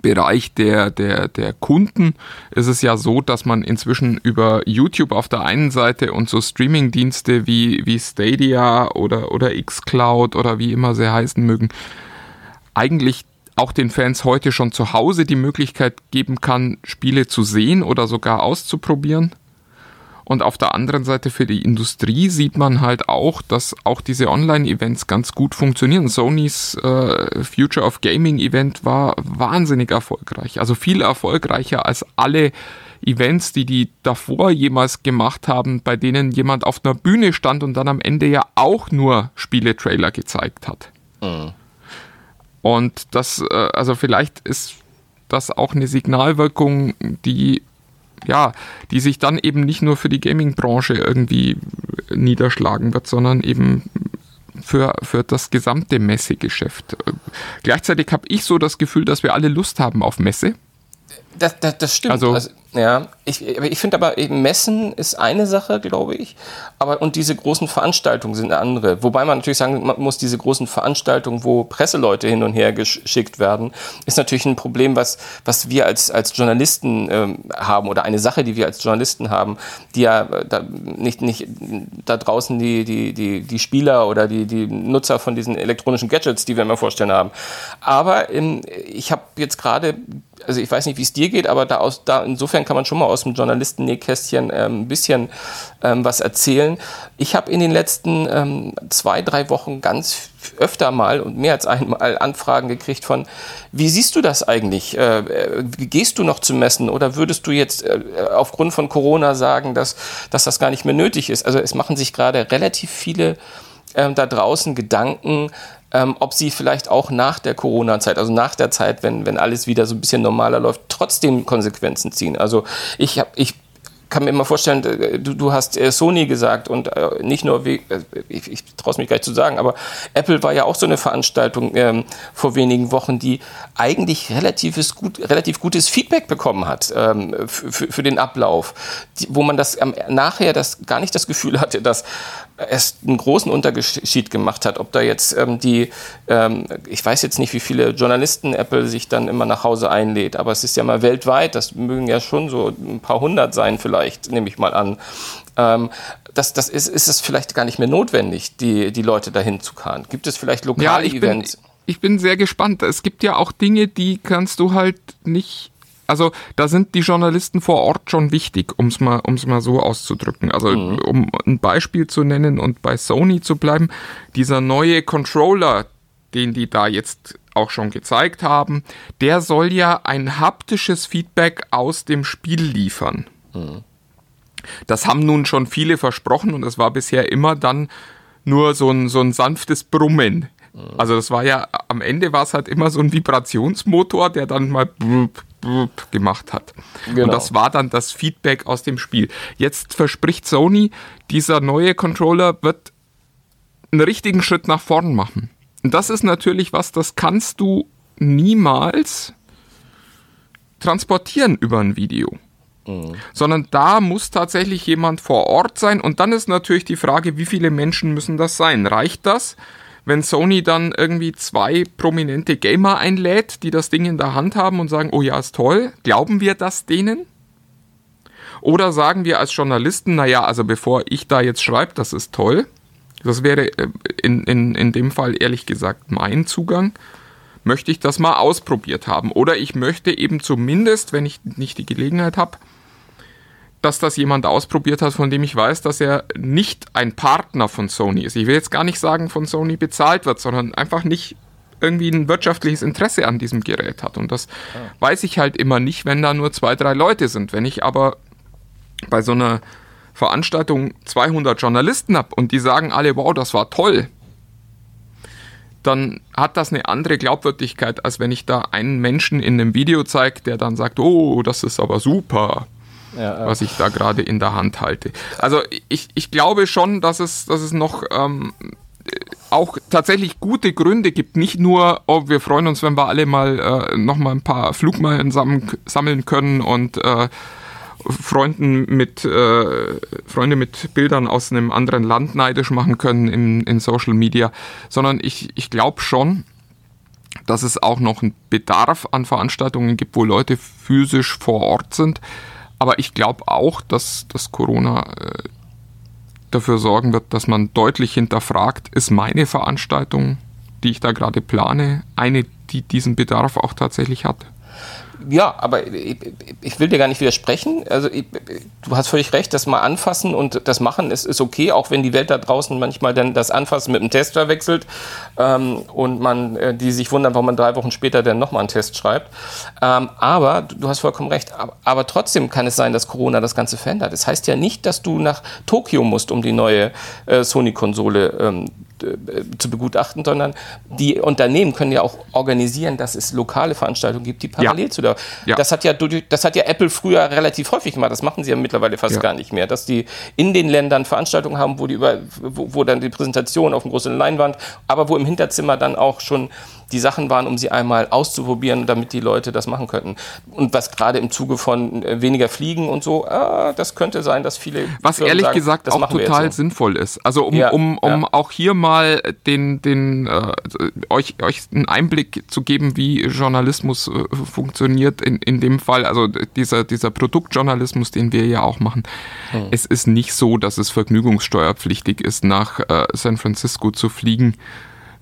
Speaker 2: Bereich der, der, der Kunden ist es ja so, dass man inzwischen über YouTube auf der einen Seite und so Streaming-Dienste wie, wie Stadia oder, oder Xcloud oder wie immer sie heißen mögen, eigentlich auch den Fans heute schon zu Hause die Möglichkeit geben kann, Spiele zu sehen oder sogar auszuprobieren. Und auf der anderen Seite für die Industrie sieht man halt auch, dass auch diese Online-Events ganz gut funktionieren. Sonys äh, Future of Gaming Event war wahnsinnig erfolgreich. Also viel erfolgreicher als alle Events, die die davor jemals gemacht haben, bei denen jemand auf einer Bühne stand und dann am Ende ja auch nur Spieletrailer gezeigt hat. Und das, äh, also vielleicht ist das auch eine Signalwirkung, die ja, die sich dann eben nicht nur für die Gaming-Branche irgendwie niederschlagen wird, sondern eben für, für das gesamte Messegeschäft. Äh, Gleichzeitig habe ich so das Gefühl, dass wir alle Lust haben auf Messe.
Speaker 5: Das, das, das stimmt.
Speaker 2: Also-
Speaker 5: Also, ja, ich, ich finde aber eben Messen ist eine Sache, glaube ich. Aber und diese großen Veranstaltungen sind eine andere. Wobei man natürlich sagen man muss, diese großen Veranstaltungen, wo Presseleute hin und her geschickt werden, ist natürlich ein Problem, was, was wir als, als Journalisten ähm, haben oder eine Sache, die wir als Journalisten haben, die ja äh, da nicht, nicht da draußen die, die, die, die Spieler oder die, die Nutzer von diesen elektronischen Gadgets, die wir immer vorstellen haben. Aber ähm, ich habe jetzt gerade also ich weiß nicht, wie es dir geht, aber da, aus, da insofern kann man schon mal aus dem Journalisten-Nähkästchen ähm, ein bisschen ähm, was erzählen. Ich habe in den letzten ähm, zwei, drei Wochen ganz öfter mal und mehr als einmal Anfragen gekriegt von, wie siehst du das eigentlich? Äh, äh, gehst du noch zu messen oder würdest du jetzt äh, aufgrund von Corona sagen, dass, dass das gar nicht mehr nötig ist? Also es machen sich gerade relativ viele ähm, da draußen Gedanken, ähm, ob sie vielleicht auch nach der Corona-Zeit, also nach der Zeit, wenn, wenn alles wieder so ein bisschen normaler läuft, trotzdem Konsequenzen ziehen. Also ich habe, ich kann mir immer vorstellen, äh, du, du hast äh, Sony gesagt und äh, nicht nur, wie, ich, ich traue es mich gleich zu sagen, aber Apple war ja auch so eine Veranstaltung ähm, vor wenigen Wochen, die eigentlich relatives gut, relativ gutes Feedback bekommen hat ähm, für, für den Ablauf, die, wo man das ähm, nachher das gar nicht das Gefühl hatte, dass es einen großen Unterschied gemacht hat, ob da jetzt ähm, die, ähm, ich weiß jetzt nicht, wie viele Journalisten Apple sich dann immer nach Hause einlädt, aber es ist ja mal weltweit, das mögen ja schon so ein paar hundert sein vielleicht, nehme ich mal an. Ähm, das, das ist, ist es vielleicht gar nicht mehr notwendig, die, die Leute dahin zu karren. Gibt es vielleicht lokale
Speaker 2: Ja, ich bin,
Speaker 5: Events?
Speaker 2: ich bin sehr gespannt. Es gibt ja auch Dinge, die kannst du halt nicht. Also da sind die Journalisten vor Ort schon wichtig, um es mal, um's mal so auszudrücken. Also um ein Beispiel zu nennen und bei Sony zu bleiben, dieser neue Controller, den die da jetzt auch schon gezeigt haben, der soll ja ein haptisches Feedback aus dem Spiel liefern. Das haben nun schon viele versprochen und es war bisher immer dann nur so ein, so ein sanftes Brummen. Also das war ja, am Ende war es halt immer so ein Vibrationsmotor, der dann mal gemacht hat.
Speaker 5: Genau.
Speaker 2: Und das war dann das Feedback aus dem Spiel. Jetzt verspricht Sony, dieser neue Controller wird einen richtigen Schritt nach vorn machen. Und das ist natürlich was, das kannst du niemals transportieren über ein Video. Sondern da muss tatsächlich jemand vor Ort sein. Und dann ist natürlich die Frage, wie viele Menschen müssen das sein? Reicht das, wenn Sony dann irgendwie zwei prominente Gamer einlädt, die das Ding in der Hand haben und sagen, oh ja, ist toll, glauben wir das denen? Oder sagen wir als Journalisten, naja, also bevor ich da jetzt schreibe, das ist toll, das wäre äh, in, in, in dem Fall ehrlich gesagt mein Zugang, möchte ich das mal ausprobiert haben. Oder ich möchte eben zumindest, wenn ich nicht die Gelegenheit habe, dass das jemand ausprobiert hat, von dem ich weiß, dass er nicht ein Partner von Sony ist. Ich will jetzt gar nicht sagen, von Sony bezahlt wird, sondern einfach nicht irgendwie ein wirtschaftliches Interesse an diesem Gerät hat. Und das ah. weiß ich halt immer nicht, wenn da nur zwei, drei Leute sind. Wenn ich aber bei so einer Veranstaltung 200 Journalisten habe und die sagen alle, wow, das war toll, dann hat das eine andere Glaubwürdigkeit, als wenn ich da einen Menschen in einem Video zeige, der dann sagt, oh, das ist aber super ja, was ich da gerade in der Hand halte. Also ich, ich glaube schon, dass es, dass es noch ähm, auch tatsächlich gute Gründe gibt. Nicht nur, oh, wir freuen uns, wenn wir alle mal äh, noch mal ein paar Flugmeilen sammeln können und äh, Freunden mit äh, Freunde mit Bildern aus einem anderen Land neidisch machen können in, in Social Media, sondern ich, ich glaube schon, dass es auch noch einen Bedarf an Veranstaltungen gibt, wo Leute physisch vor Ort sind aber ich glaube auch, dass, dass Corona äh, dafür sorgen wird, dass man deutlich hinterfragt, ist meine Veranstaltung, die ich da gerade plane, eine, die diesen Bedarf auch tatsächlich hat.
Speaker 5: Ja, aber ich, ich, will dir gar nicht widersprechen. Also ich, du hast völlig recht, das mal anfassen und das machen ist, ist okay, auch wenn die Welt da draußen manchmal dann das Anfassen mit dem Test verwechselt ähm, und man äh, die sich wundern, warum man drei Wochen später dann nochmal einen Test schreibt. Ähm, aber du, hast vollkommen recht. Aber, aber, trotzdem kann es sein, dass Corona das Ganze verändert. Das heißt ja nicht, dass du nach Tokio musst, um die neue äh, Sony-Konsole ähm, äh, zu begutachten, sondern die Unternehmen können ja auch organisieren, dass es lokale Veranstaltungen gibt, die parallel ja. zu der. Ja. Das hat ja das hat ja Apple früher relativ häufig gemacht. Das machen sie ja mittlerweile fast ja. gar nicht mehr, dass die in den Ländern Veranstaltungen haben, wo die über, wo, wo dann die Präsentation auf dem großen Leinwand, aber wo im Hinterzimmer dann auch schon die Sachen waren, um sie einmal auszuprobieren, damit die Leute das machen könnten. Und was gerade im Zuge von äh, weniger Fliegen und so, ah, das könnte sein, dass viele.
Speaker 2: Was Firmen ehrlich sagen, gesagt auch total sinnvoll ist. Also um, um, um auch hier mal den, den äh, euch, euch einen Einblick zu geben, wie Journalismus äh, funktioniert in, in dem Fall, also dieser, dieser Produktjournalismus, den wir ja auch machen. Hm. Es ist nicht so, dass es vergnügungssteuerpflichtig ist, nach äh, San Francisco zu fliegen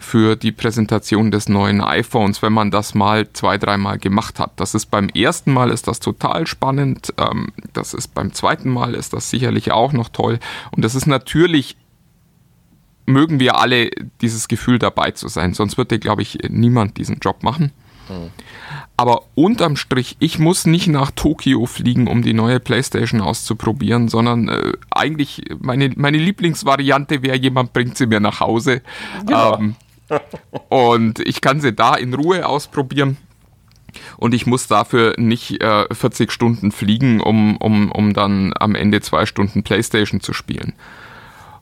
Speaker 2: für die Präsentation des neuen iPhones, wenn man das mal zwei, dreimal gemacht hat. Das ist beim ersten Mal ist das total spannend. Ähm, das ist beim zweiten Mal ist das sicherlich auch noch toll. Und das ist natürlich mögen wir alle dieses Gefühl dabei zu sein, sonst würde, glaube ich, niemand diesen Job machen. Mhm. Aber unterm Strich, ich muss nicht nach Tokio fliegen, um die neue PlayStation auszuprobieren, sondern äh, eigentlich meine, meine Lieblingsvariante wäre, jemand bringt sie mir nach Hause. Genau. Ähm, und ich kann sie da in Ruhe ausprobieren. Und ich muss dafür nicht äh, 40 Stunden fliegen, um, um, um dann am Ende zwei Stunden Playstation zu spielen.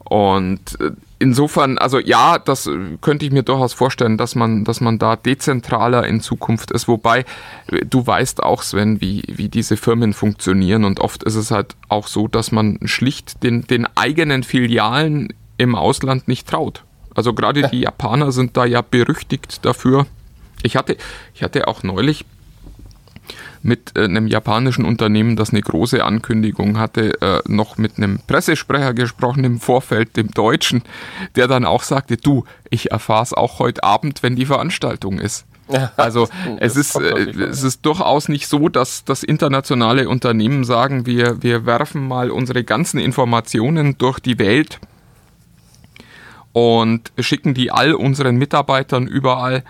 Speaker 2: Und äh, insofern, also ja, das könnte ich mir durchaus vorstellen, dass man, dass man da dezentraler in Zukunft ist. Wobei, äh, du weißt auch, Sven, wie, wie diese Firmen funktionieren. Und oft ist es halt auch so, dass man schlicht den, den eigenen Filialen im Ausland nicht traut. Also gerade die Japaner sind da ja berüchtigt dafür. Ich hatte, ich hatte auch neulich mit äh, einem japanischen Unternehmen, das eine große Ankündigung hatte, äh, noch mit einem Pressesprecher gesprochen im Vorfeld, dem Deutschen, der dann auch sagte, du, ich erfahre es auch heute Abend, wenn die Veranstaltung ist. Also es ist, äh, es ist durchaus nicht so, dass, dass internationale Unternehmen sagen, wir, wir werfen mal unsere ganzen Informationen durch die Welt und schicken die all unseren Mitarbeitern überall,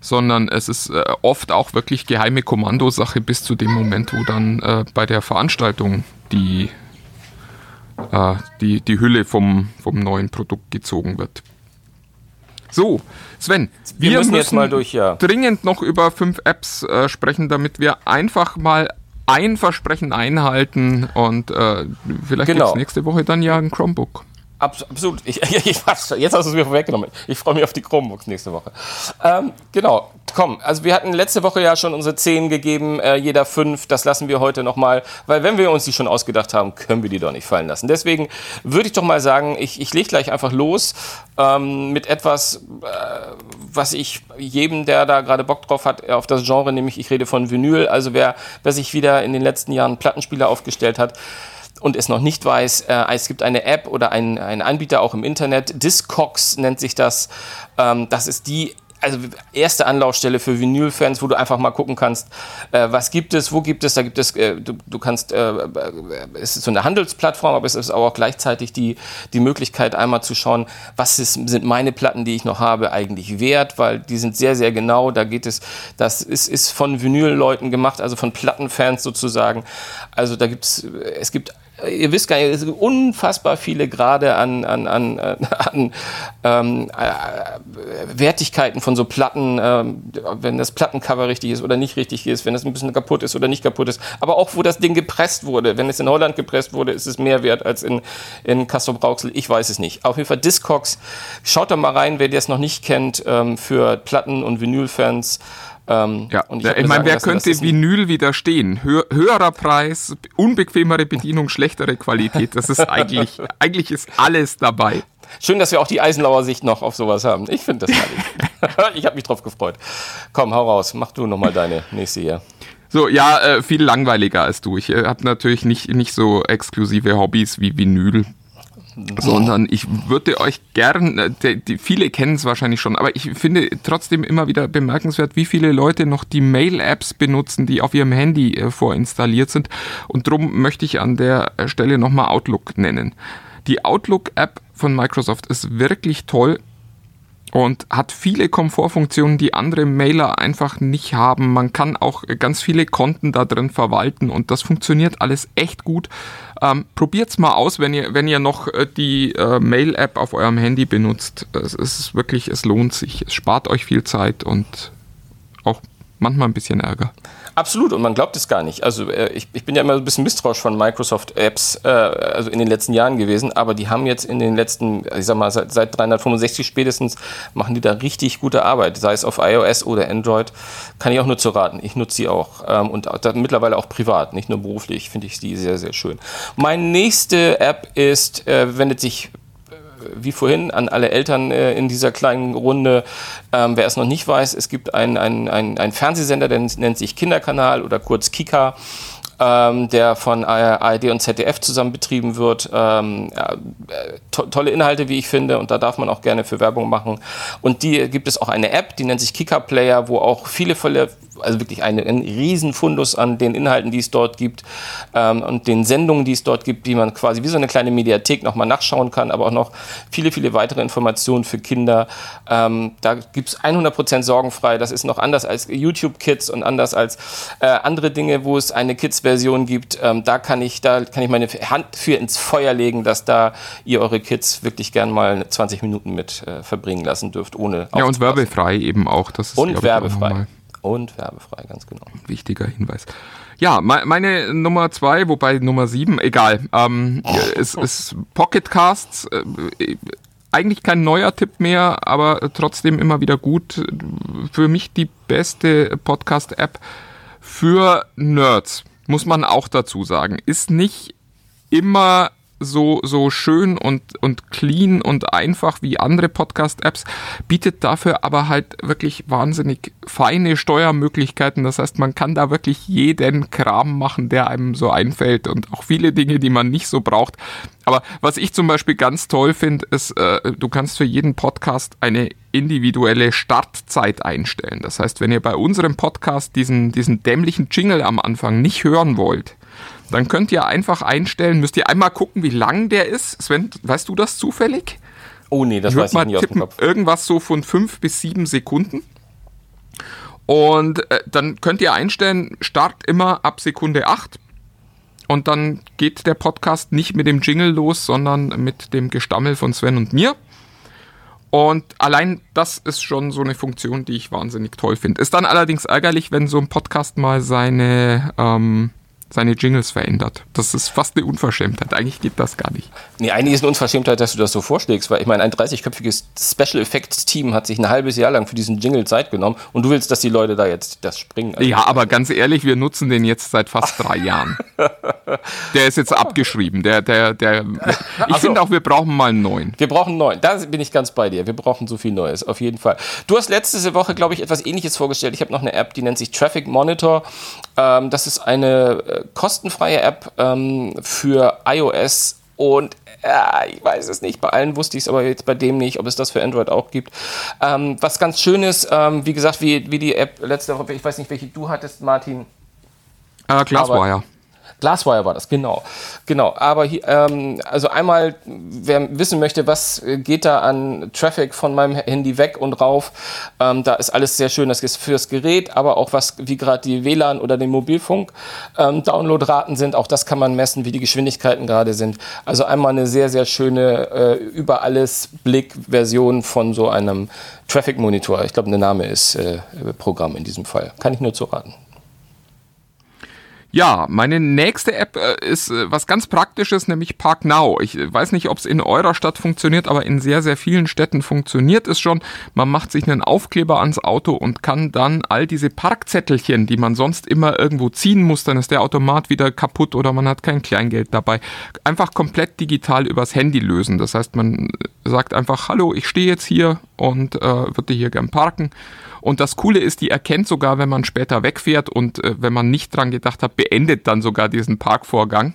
Speaker 2: sondern es ist äh, oft auch wirklich geheime Kommandosache bis zu dem Moment, wo dann äh, bei der Veranstaltung die, äh, die, die Hülle vom, vom neuen Produkt gezogen wird. So, Sven, wir, wir müssen, müssen, jetzt mal durch, ja. dringend noch über fünf Apps äh, sprechen, damit wir einfach mal ein Versprechen einhalten und äh, vielleicht genau. nächste Woche dann ja ein Chromebook.
Speaker 5: Absolut. Ich, [laughs] ich, jetzt hast du es mir vorweggenommen. Ich freue mich auf die Chromebooks nächste Woche. Ähm, genau. Komm, also wir hatten letzte Woche ja schon unsere 10 gegeben, äh, jeder 5. Das lassen wir heute nochmal, weil wenn wir uns die schon ausgedacht haben, können wir die doch nicht fallen lassen. Deswegen würde ich doch mal sagen, ich, ich lege gleich einfach los ähm, mit etwas, äh, was ich jedem, der da gerade Bock drauf hat, auf das Genre, nämlich ich rede von Vinyl. Also wer, wer sich wieder in den letzten Jahren Plattenspieler aufgestellt hat, und es noch nicht weiß, äh, es gibt eine App oder einen Anbieter auch im Internet, Discogs nennt sich das. Ähm, das ist die also erste Anlaufstelle für Vinyl-Fans, wo du einfach mal gucken kannst, äh, was gibt es, wo gibt es, da gibt es, äh, du, du kannst, äh, äh es ist so eine Handelsplattform, aber es ist auch gleichzeitig die, die Möglichkeit einmal zu schauen, was ist, sind meine Platten, die ich noch habe, eigentlich wert, weil die sind sehr, sehr genau, da geht es, das ist, ist von Vinyl-Leuten gemacht, also von Plattenfans sozusagen, also da gibt's, es gibt ihr wisst gar nicht, es gibt unfassbar viele Grade an, an, an, an ähm, äh, Wertigkeiten von so Platten, ähm, wenn das Plattencover richtig ist oder nicht richtig ist, wenn das ein bisschen kaputt ist oder nicht kaputt ist, aber auch wo das Ding gepresst wurde. Wenn es in Holland gepresst wurde, ist es mehr wert als in, in Castro Brauxel. Ich weiß es nicht. Auf jeden Fall Discogs. Schaut da mal rein, wer das noch nicht kennt, ähm, für Platten- und Vinylfans.
Speaker 2: Ähm, ja, ich, ich meine, wer könnte Vinyl widerstehen? Hö höherer Preis, unbequemere Bedienung, schlechtere Qualität. Das ist eigentlich, [laughs] eigentlich ist alles dabei.
Speaker 5: Schön, dass wir auch die Eisenlauer Sicht noch auf sowas haben. Ich finde das herrlich. [laughs] ich habe mich drauf gefreut. Komm, hau raus. Mach du nochmal deine nächste hier.
Speaker 2: So, ja, äh, viel langweiliger als du. Ich äh, habe natürlich nicht, nicht so exklusive Hobbys wie Vinyl sondern ich würde euch gern, äh, die, viele kennen es wahrscheinlich schon, aber ich finde trotzdem immer wieder bemerkenswert, wie viele Leute noch die Mail-Apps benutzen, die auf ihrem Handy äh, vorinstalliert sind. Und darum möchte ich an der Stelle nochmal Outlook nennen. Die Outlook-App von Microsoft ist wirklich toll und hat viele Komfortfunktionen, die andere Mailer einfach nicht haben. Man kann auch ganz viele Konten da drin verwalten und das funktioniert alles echt gut. Ähm, probiert's mal aus, wenn ihr, wenn ihr noch äh, die äh, Mail-App auf eurem Handy benutzt. Es ist wirklich, es lohnt sich. Es spart euch viel Zeit und auch manchmal ein bisschen Ärger.
Speaker 5: Absolut, und man glaubt es gar nicht. Also äh, ich, ich bin ja immer ein bisschen misstrauisch von Microsoft-Apps, äh, also in den letzten Jahren gewesen, aber die haben jetzt in den letzten, ich sag mal, seit, seit 365 spätestens, machen die da richtig gute Arbeit, sei es auf iOS oder Android, kann ich auch nur zu raten. Ich nutze sie auch ähm, und da, mittlerweile auch privat, nicht nur beruflich, finde ich die sehr, sehr schön. Meine nächste App ist, äh, wendet sich wie vorhin an alle Eltern äh, in dieser kleinen Runde, ähm, wer es noch nicht weiß, es gibt einen ein Fernsehsender, der nennt sich Kinderkanal oder kurz Kika. Ähm, der von ARD und ZDF zusammen betrieben wird. Ähm, ja, to tolle Inhalte, wie ich finde, und da darf man auch gerne für Werbung machen. Und die gibt es auch eine App, die nennt sich Kika Player, wo auch viele, viele also wirklich einen, einen riesen Fundus an den Inhalten, die es dort gibt ähm, und den Sendungen, die es dort gibt, die man quasi wie so eine kleine Mediathek nochmal nachschauen kann, aber auch noch viele, viele weitere Informationen für Kinder. Ähm, da gibt es 100% sorgenfrei. Das ist noch anders als YouTube Kids und anders als äh, andere Dinge, wo es eine Kids-Version gibt. Ähm, da kann ich, da kann ich meine Hand für ins Feuer legen, dass da ihr eure Kids wirklich gern mal 20 Minuten mit äh, verbringen lassen dürft, ohne
Speaker 2: Ja, und werbefrei eben auch. Das
Speaker 5: ist, und werbefrei. Und werbefrei, ganz genau.
Speaker 2: Wichtiger Hinweis. Ja, meine Nummer zwei, wobei Nummer sieben, egal. Ähm, ist, ist Pocket Casts. Äh, eigentlich kein neuer Tipp mehr, aber trotzdem immer wieder gut. Für mich die beste Podcast-App für Nerds, muss man auch dazu sagen. Ist nicht immer so, so schön und, und clean und einfach wie andere Podcast-Apps, bietet dafür aber halt wirklich wahnsinnig feine Steuermöglichkeiten. Das heißt, man kann da wirklich jeden Kram machen, der einem so einfällt und auch viele Dinge, die man nicht so braucht. Aber was ich zum Beispiel ganz toll finde, ist, äh, du kannst für jeden Podcast eine individuelle Startzeit einstellen. Das heißt, wenn ihr bei unserem Podcast diesen, diesen dämlichen Jingle am Anfang nicht hören wollt, dann könnt ihr einfach einstellen, müsst ihr einmal gucken, wie lang der ist. Sven, weißt du das zufällig?
Speaker 5: Oh nee, das ich weiß ich nicht tippen, aus dem
Speaker 2: Kopf. Irgendwas so von fünf bis sieben Sekunden. Und äh, dann könnt ihr einstellen, Start immer ab Sekunde 8. Und dann geht der Podcast nicht mit dem Jingle los, sondern mit dem Gestammel von Sven und mir. Und allein das ist schon so eine Funktion, die ich wahnsinnig toll finde. Ist dann allerdings ärgerlich, wenn so ein Podcast mal seine ähm, seine Jingles verändert. Das ist fast eine Unverschämtheit. Eigentlich geht das gar nicht.
Speaker 5: Nee, eigentlich ist eine Unverschämtheit, dass du das so vorschlägst, weil ich meine, ein 30-köpfiges Special Effects Team hat sich ein halbes Jahr lang für diesen Jingle Zeit genommen und du willst, dass die Leute da jetzt das springen.
Speaker 2: Also ja, aber ganz ehrlich, wir nutzen den jetzt seit fast drei Jahren. [laughs] Der ist jetzt abgeschrieben. Der, der, der, ich also, finde auch, wir brauchen mal einen neuen.
Speaker 5: Wir brauchen einen neuen. Da bin ich ganz bei dir. Wir brauchen so viel Neues, auf jeden Fall. Du hast letzte Woche, glaube ich, etwas ähnliches vorgestellt. Ich habe noch eine App, die nennt sich Traffic Monitor. Ähm, das ist eine äh, kostenfreie App ähm, für iOS und Ja, ich weiß es nicht. Bei allen wusste ich es, aber jetzt bei dem nicht, ob es das für Android auch gibt. Ähm, was ganz schön ist, ähm, wie gesagt, wie, wie die App letzte Woche, ich weiß nicht, welche du hattest, Martin.
Speaker 2: Äh, Glasswire.
Speaker 5: Aber Glasswire war das, genau. Genau. Aber hier, ähm, also einmal, wer wissen möchte, was geht da an Traffic von meinem Handy weg und rauf, ähm, da ist alles sehr schön, das ist fürs Gerät, aber auch was, wie gerade die WLAN oder den Mobilfunk ähm, Downloadraten sind, auch das kann man messen, wie die Geschwindigkeiten gerade sind. Also einmal eine sehr, sehr schöne äh, über alles Blick-Version von so einem Traffic Monitor. Ich glaube, der Name ist äh, Programm in diesem Fall. Kann ich nur zu raten.
Speaker 2: Ja, meine nächste App äh, ist äh, was ganz Praktisches, nämlich Park Now. Ich weiß nicht, ob es in eurer Stadt funktioniert, aber in sehr, sehr vielen Städten funktioniert es schon. Man macht sich einen Aufkleber ans Auto und kann dann all diese Parkzettelchen, die man sonst immer irgendwo ziehen muss, dann ist der Automat wieder kaputt oder man hat kein Kleingeld dabei, einfach komplett digital übers Handy lösen. Das heißt, man sagt einfach, hallo, ich stehe jetzt hier und äh, würde hier gern parken. Und das Coole ist, die erkennt sogar, wenn man später wegfährt und äh, wenn man nicht dran gedacht hat, beendet dann sogar diesen Parkvorgang.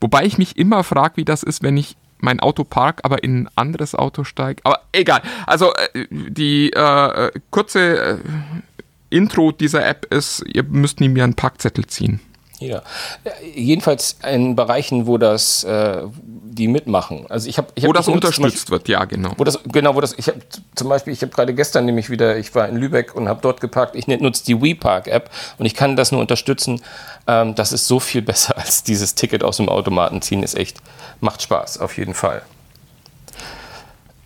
Speaker 2: Wobei ich mich immer frage, wie das ist, wenn ich mein Auto park, aber in ein anderes Auto steige. Aber egal. Also äh, die äh, kurze äh, Intro dieser App ist, ihr müsst nie mehr einen Parkzettel ziehen.
Speaker 5: Ja, jedenfalls in Bereichen, wo das äh, die mitmachen. Also ich habe,
Speaker 2: wo das unterstützt wird, ja genau.
Speaker 5: Wo das genau, wo das. Ich habe zum Beispiel, ich habe gerade gestern nämlich wieder, ich war in Lübeck und habe dort geparkt. Ich nutze die WePark App und ich kann das nur unterstützen. Ähm, das ist so viel [laughs] besser als dieses Ticket aus dem Automaten ziehen. Ist echt macht Spaß auf jeden Fall.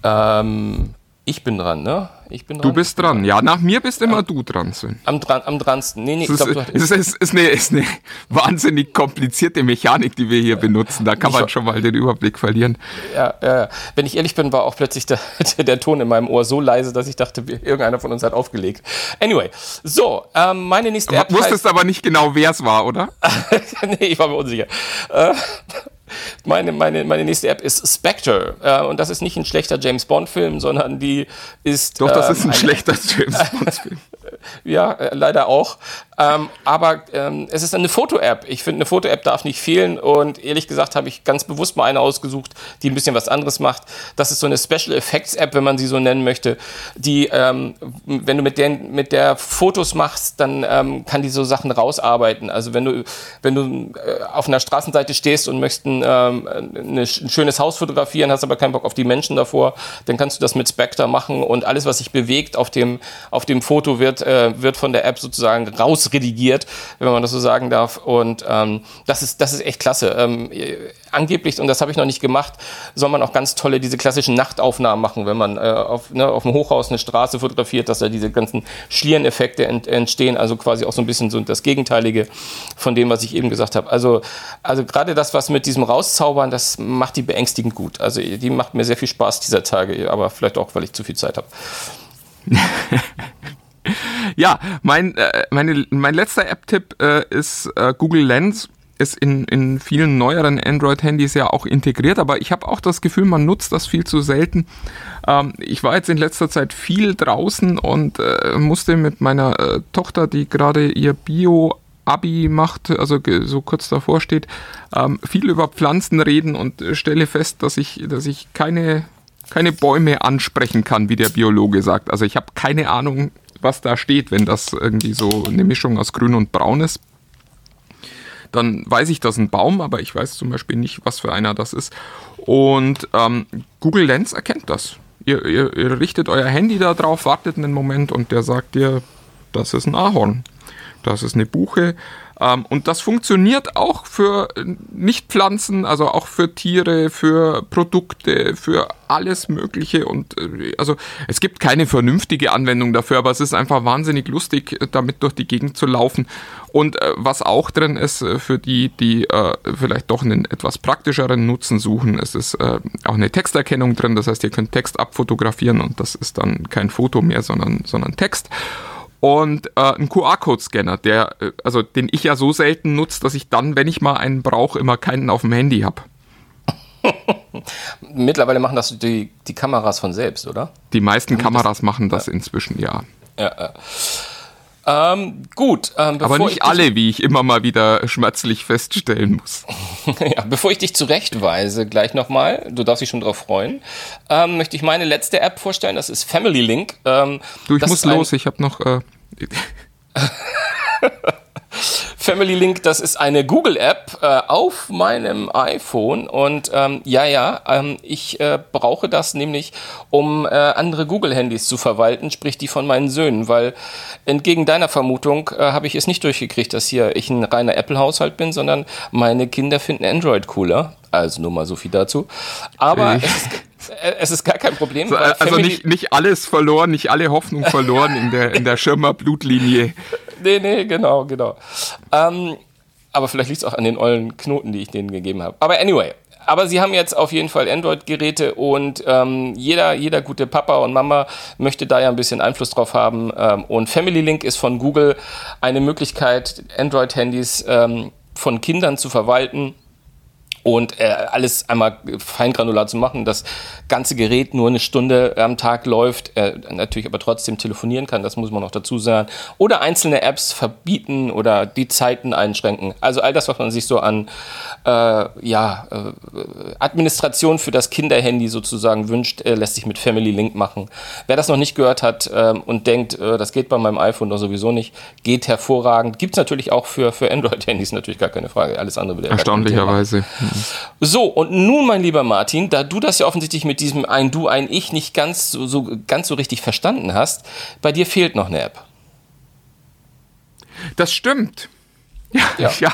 Speaker 5: Ähm, ich bin dran, ne? Ich bin
Speaker 2: dran. Du bist dran, ja. Nach mir bist immer am, du dran, Sven.
Speaker 5: Am, dran, am dransten. Nee, nee,
Speaker 2: ich glaub, es, ist, ist, eine, ist eine wahnsinnig komplizierte Mechanik, die wir hier benutzen. Da kann man schon mal den Überblick verlieren.
Speaker 5: Ja, ja, wenn ich ehrlich bin, war auch plötzlich der, [laughs] der Ton in meinem Ohr so leise, dass ich dachte, irgendeiner von uns hat aufgelegt. Anyway, so, ähm, meine nächste
Speaker 2: App. Du wusstest aber nicht genau, wer es war, oder? [laughs]
Speaker 5: nee, ich war mir unsicher. Äh, meine, meine, meine nächste App ist Spectre. Äh, und das ist nicht ein schlechter James Bond-Film, sondern die ist.
Speaker 2: Doch, das ähm, ist ein, ein schlechter James [laughs] Bond-Film.
Speaker 5: ja, äh, leider auch. Ähm, aber ähm, es ist eine Foto-App. Ich finde, eine Foto-App darf nicht fehlen. Und ehrlich gesagt habe ich ganz bewusst mal eine ausgesucht, die ein bisschen was anderes macht. Das ist so eine Special Effects-App, wenn man sie so nennen möchte, die, ähm, wenn du mit der, mit der Fotos machst, dann ähm, kann die so Sachen rausarbeiten. Also wenn du, wenn du äh, auf einer Straßenseite stehst und möchtest ein, ähm, ein schönes Haus fotografieren, hast aber keinen Bock auf die Menschen davor, dann kannst du das mit Spectre machen und alles, was sich bewegt auf dem, auf dem Foto wird, äh, wird von der App sozusagen raus redigiert, wenn man das so sagen darf. Und ähm, das, ist, das ist echt klasse. Ähm, angeblich, und das habe ich noch nicht gemacht, soll man auch ganz tolle diese klassischen Nachtaufnahmen machen, wenn man äh, auf, ne, auf dem Hochhaus eine Straße fotografiert, dass da diese ganzen Schliereneffekte ent, entstehen, also quasi auch so ein bisschen so das Gegenteilige von dem, was ich eben gesagt habe. Also, also gerade das, was mit diesem Rauszaubern, das macht die beängstigend gut. Also die macht mir sehr viel Spaß dieser Tage, aber vielleicht auch, weil ich zu viel Zeit habe. [laughs]
Speaker 2: ja, mein, äh, meine, mein letzter App-Tipp äh, ist äh, Google Lens. Ist in, in vielen neueren Android-Handys ja auch integriert, aber ich habe auch das Gefühl, man nutzt das viel zu selten. Ähm, ich war jetzt in letzter Zeit viel draußen und äh, musste mit meiner äh, Tochter, die gerade ihr Bio Abi macht, also so kurz davor steht, ähm, viel über Pflanzen reden und äh, stelle fest, dass ich, dass ich keine, keine Bäume ansprechen kann, wie der Biologe sagt. Also ich habe keine Ahnung, was da steht, wenn das irgendwie so eine Mischung aus Grün und Braun ist. Dann weiß ich, das ist ein Baum, aber ich weiß zum Beispiel nicht, was für einer das ist. Und ähm, Google Lens erkennt das. Ihr, ihr, ihr richtet euer Handy da drauf, wartet einen Moment und der sagt dir, das ist ein Ahorn, das ist eine Buche, ähm, und das funktioniert auch für Nichtpflanzen, also auch für Tiere, für Produkte, für alles Mögliche. Und äh, also es gibt keine vernünftige Anwendung dafür, aber es ist einfach wahnsinnig lustig, damit durch die Gegend zu laufen. Und äh, was auch drin ist, äh, für die, die äh, vielleicht doch einen etwas praktischeren Nutzen suchen, es ist äh, auch eine Texterkennung drin. Das heißt, ihr könnt Text abfotografieren und das ist dann kein Foto mehr, sondern, sondern Text und äh, ein QR-Code-Scanner, der, äh, also den ich ja so selten nutze, dass ich dann, wenn ich mal einen brauche, immer keinen auf dem Handy habe. [laughs]
Speaker 5: Mittlerweile machen das die, die Kameras von selbst, oder?
Speaker 2: Die meisten Kameras machen das inzwischen, ja.
Speaker 5: Ja, ja. Ähm, gut. Ähm,
Speaker 2: Aber nicht
Speaker 5: ich
Speaker 2: alle, wie ich immer mal wieder schmerzlich feststellen muss. [laughs]
Speaker 5: Ja, bevor ich dich zurechtweise, gleich nochmal, du darfst dich schon drauf freuen, ähm, möchte ich meine letzte App vorstellen. Das ist Family Link. Ähm,
Speaker 2: Du, ich muss los, ich habe noch. Äh, [laughs]
Speaker 5: Family Link, das ist eine Google-App äh, auf meinem iPhone und ähm, ja, ja, ähm, ich äh, brauche das nämlich, um äh, andere Google-Handys zu verwalten, sprich die von meinen Söhnen, weil entgegen deiner Vermutung äh, habe ich es nicht durchgekriegt, dass hier ich ein reiner Apple-Haushalt bin, sondern meine Kinder finden Android cooler. Also nur mal so viel dazu. Aber es ist, äh, es ist gar kein Problem.
Speaker 2: also
Speaker 5: Family-
Speaker 2: nicht, nicht alles verloren, nicht alle Hoffnung verloren in der, in der Schirmer Blutlinie.
Speaker 5: Nee, nee, genau, genau. Ähm, aber vielleicht liegt es auch an den ollen Knoten, die ich denen gegeben habe. Aber anyway. Aber sie haben jetzt auf jeden Fall Android-Geräte und ähm, jeder, jeder gute Papa und Mama möchte da ja ein bisschen Einfluss drauf haben. Ähm, und Family Link ist von Google eine Möglichkeit, Android-Handys ähm, von Kindern zu verwalten und äh, alles einmal feingranular zu machen. Das ganze Gerät nur eine Stunde am Tag läuft, äh, natürlich aber trotzdem telefonieren kann, das muss man noch dazu sagen. Oder einzelne Apps verbieten oder die Zeiten einschränken. Also all das, was man sich so an äh, ja, äh, Administration für das Kinderhandy sozusagen wünscht, äh, lässt sich mit Family Link machen. Wer das noch nicht gehört hat ähm, und denkt, äh, das geht bei meinem iPhone doch sowieso nicht, geht hervorragend. Gibt's natürlich auch für, für Android-Handys, natürlich gar keine Frage. Alles andere würde ja gar So, und nun, mein lieber Martin, da du das ja offensichtlich mit diesem ein Du, ein Ich nicht ganz so, so, ganz so richtig verstanden hast, bei dir fehlt noch eine App.
Speaker 2: Das stimmt. Ja,
Speaker 5: Ja. [laughs]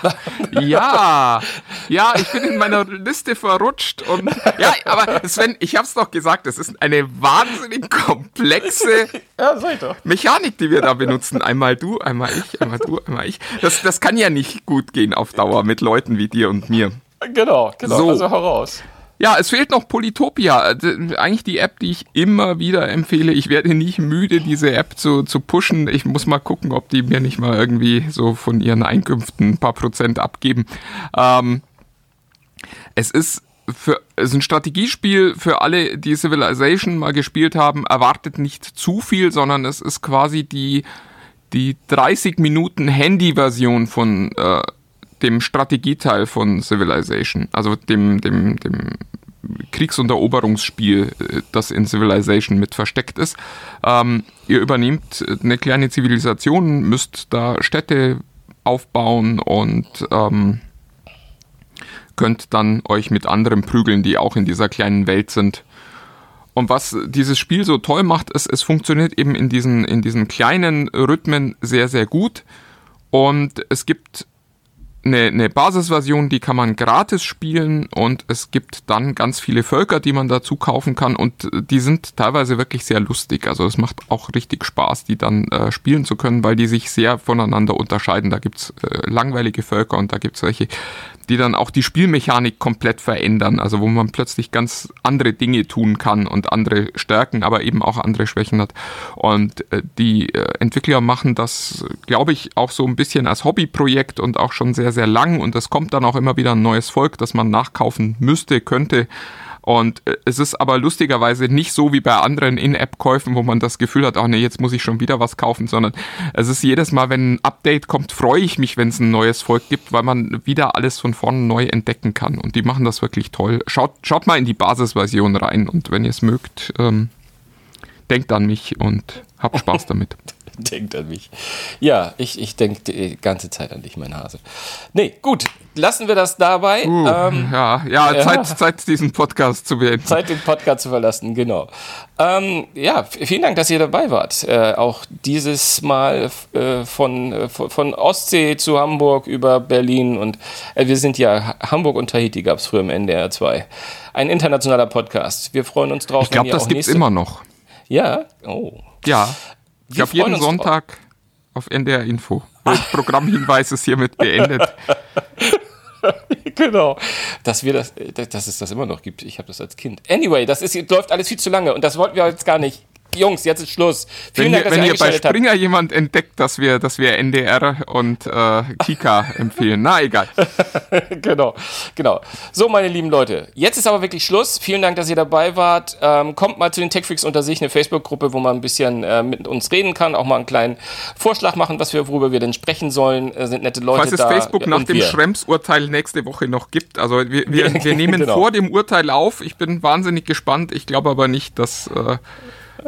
Speaker 2: ja, ja, ja, ich bin in meiner Liste verrutscht und ja, aber Sven, ich hab's doch gesagt, es ist eine wahnsinnig komplexe [laughs]
Speaker 5: Ja.
Speaker 2: Mechanik, die wir da benutzen. Einmal du, einmal ich, einmal du, einmal ich. Das, das kann ja nicht gut gehen auf Dauer mit Leuten wie dir und mir.
Speaker 5: Genau, genau.
Speaker 2: So.
Speaker 5: Also heraus.
Speaker 2: Ja, es fehlt noch Polytopia. D- Eigentlich die App, die ich immer wieder empfehle. Ich werde nicht müde, diese App zu, zu pushen. Ich muss mal gucken, ob die mir nicht mal irgendwie so von ihren Einkünften ein paar Prozent abgeben. Ähm, es ist für, es ist ein Strategiespiel für alle, die Civilization mal gespielt haben. Erwartet nicht zu viel, sondern es ist quasi die, die 30 Minuten Handy-Version von äh, dem Strategieteil von Civilization, also dem, dem, dem Kriegs- und Eroberungsspiel, äh, das in Civilization mit versteckt ist. Ähm, ihr übernehmt eine kleine Zivilisation, müsst da Städte aufbauen und ähm, könnt dann euch mit anderen prügeln, die auch in dieser kleinen Welt sind. Und was dieses Spiel so toll macht, ist, es funktioniert eben in diesen, in diesen kleinen Rhythmen sehr, sehr gut. Und es gibt eine, eine Basisversion, die kann man gratis spielen und es gibt dann ganz viele Völker, die man dazu kaufen kann und die sind teilweise wirklich sehr lustig. Also es macht auch richtig Spaß, die dann äh, spielen zu können, weil die sich sehr voneinander unterscheiden. Da gibt's äh, langweilige Völker und da gibt's welche, die dann auch die Spielmechanik komplett verändern. Also wo man plötzlich ganz andere Dinge tun kann und andere Stärken, aber eben auch andere Schwächen hat. Und äh, die äh, Entwickler machen das, glaube ich, auch so ein bisschen als Hobbyprojekt und auch schon sehr, sehr lang. Und es kommt dann auch immer wieder ein neues Volk, das man nachkaufen müsste, könnte. Und äh, es ist aber lustigerweise nicht so wie bei anderen In-App-Käufen, wo man das Gefühl hat, oh nee, jetzt muss ich schon wieder was kaufen, sondern es ist jedes Mal, wenn ein Update kommt, freue ich mich, wenn es ein neues Volk gibt, weil man wieder alles von vorne neu entdecken kann. Und die machen das wirklich toll. Schaut, schaut mal in die Basisversion rein und wenn ihr es mögt, ähm, denkt an mich und habt Spaß [laughs] damit.
Speaker 5: Denkt an mich. Ja, ich, ich denke die ganze Zeit an dich, mein Hase. Nee, gut, lassen wir das dabei.
Speaker 2: Uh,
Speaker 5: ähm,
Speaker 2: ja, ja,
Speaker 5: ja.
Speaker 2: Zeit, Zeit, diesen Podcast zu beenden.
Speaker 5: Zeit, den Podcast zu verlassen, genau. Ähm, ja, vielen Dank, dass ihr dabei wart. Äh, auch dieses Mal äh, von, äh, von von Ostsee zu Hamburg über Berlin und äh, wir sind ja, Ha- Hamburg und Tahiti gab es früher im NDR 2. Ein internationaler Podcast. Wir freuen uns drauf.
Speaker 2: Ich glaube, das gibt's
Speaker 5: nächste-
Speaker 2: immer noch.
Speaker 5: Ja, oh.
Speaker 2: Ja. Ich
Speaker 5: Wir freuen
Speaker 2: jeden. Sonntag auf NDR Info. Das [laughs] Programmhinweis ist hiermit beendet. [laughs]
Speaker 5: genau. Dass wir das, äh, dass es das immer noch gibt. Ich habe das als Kind. Anyway, das ist, läuft alles viel zu lange und das wollten wir jetzt gar nicht Jungs, jetzt ist Schluss.
Speaker 2: Wenn,
Speaker 5: Vielen Dank,
Speaker 2: ihr,
Speaker 5: dass
Speaker 2: wenn
Speaker 5: ihr
Speaker 2: ihr bei
Speaker 5: eingeschaltet habt.
Speaker 2: Springer jemand entdeckt, dass wir, dass wir NDR und äh, Kika [laughs] empfehlen. Na egal. [laughs]
Speaker 5: genau, genau. So, meine lieben Leute, jetzt ist aber wirklich Schluss. Vielen Dank, dass ihr dabei wart. Ähm, kommt mal zu den Techfreaks unter sich, eine Facebook-Gruppe, wo man ein bisschen äh, mit uns reden kann, auch mal einen kleinen Vorschlag machen, was wir, worüber wir denn sprechen sollen. Äh, sind nette Leute
Speaker 2: Falls es
Speaker 5: da.
Speaker 2: Facebook nach dem. Schrems-Urteil nächste Woche noch gibt. Also wir, wir, wir [laughs] nehmen
Speaker 5: Genau.
Speaker 2: vor dem Urteil auf. Ich bin wahnsinnig gespannt. Ich glaube aber nicht, dass äh,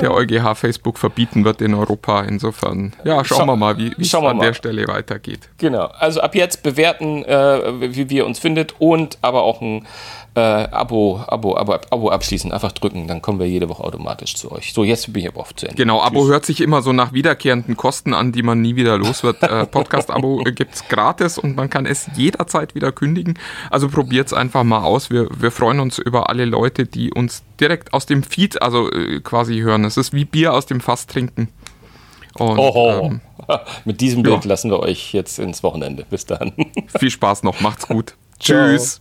Speaker 2: der EuGH Facebook verbieten wird in Europa. Insofern, ja, schauen
Speaker 5: Schau-
Speaker 2: wir mal, wie wie es an
Speaker 5: mal.
Speaker 2: der Stelle weitergeht.
Speaker 5: Genau. Also ab jetzt bewerten, äh, wie wir uns findet und aber auch ein äh, Abo, Abo, Abo, Abo abschließen. Einfach drücken, dann kommen wir jede Woche automatisch zu euch. So, jetzt bin ich aber auch zu Ende.
Speaker 2: Genau, Abo hört sich immer so nach wiederkehrenden Kosten an, die man nie wieder los wird. Äh, [laughs] Podcast-Abo äh, gibt's gratis und man kann es jederzeit wieder kündigen. Also probiert's einfach mal aus. Wir, wir freuen uns über alle Leute, die uns direkt aus dem Feed, also äh, quasi hören. Es ist wie Bier aus dem Fass trinken. Und
Speaker 5: Oho.
Speaker 2: ähm, [laughs]
Speaker 5: Mit diesem Bild
Speaker 2: ja.
Speaker 5: lassen wir euch jetzt ins Wochenende. Bis dann.
Speaker 2: viel Spaß noch, macht's gut. [laughs] Tschüss.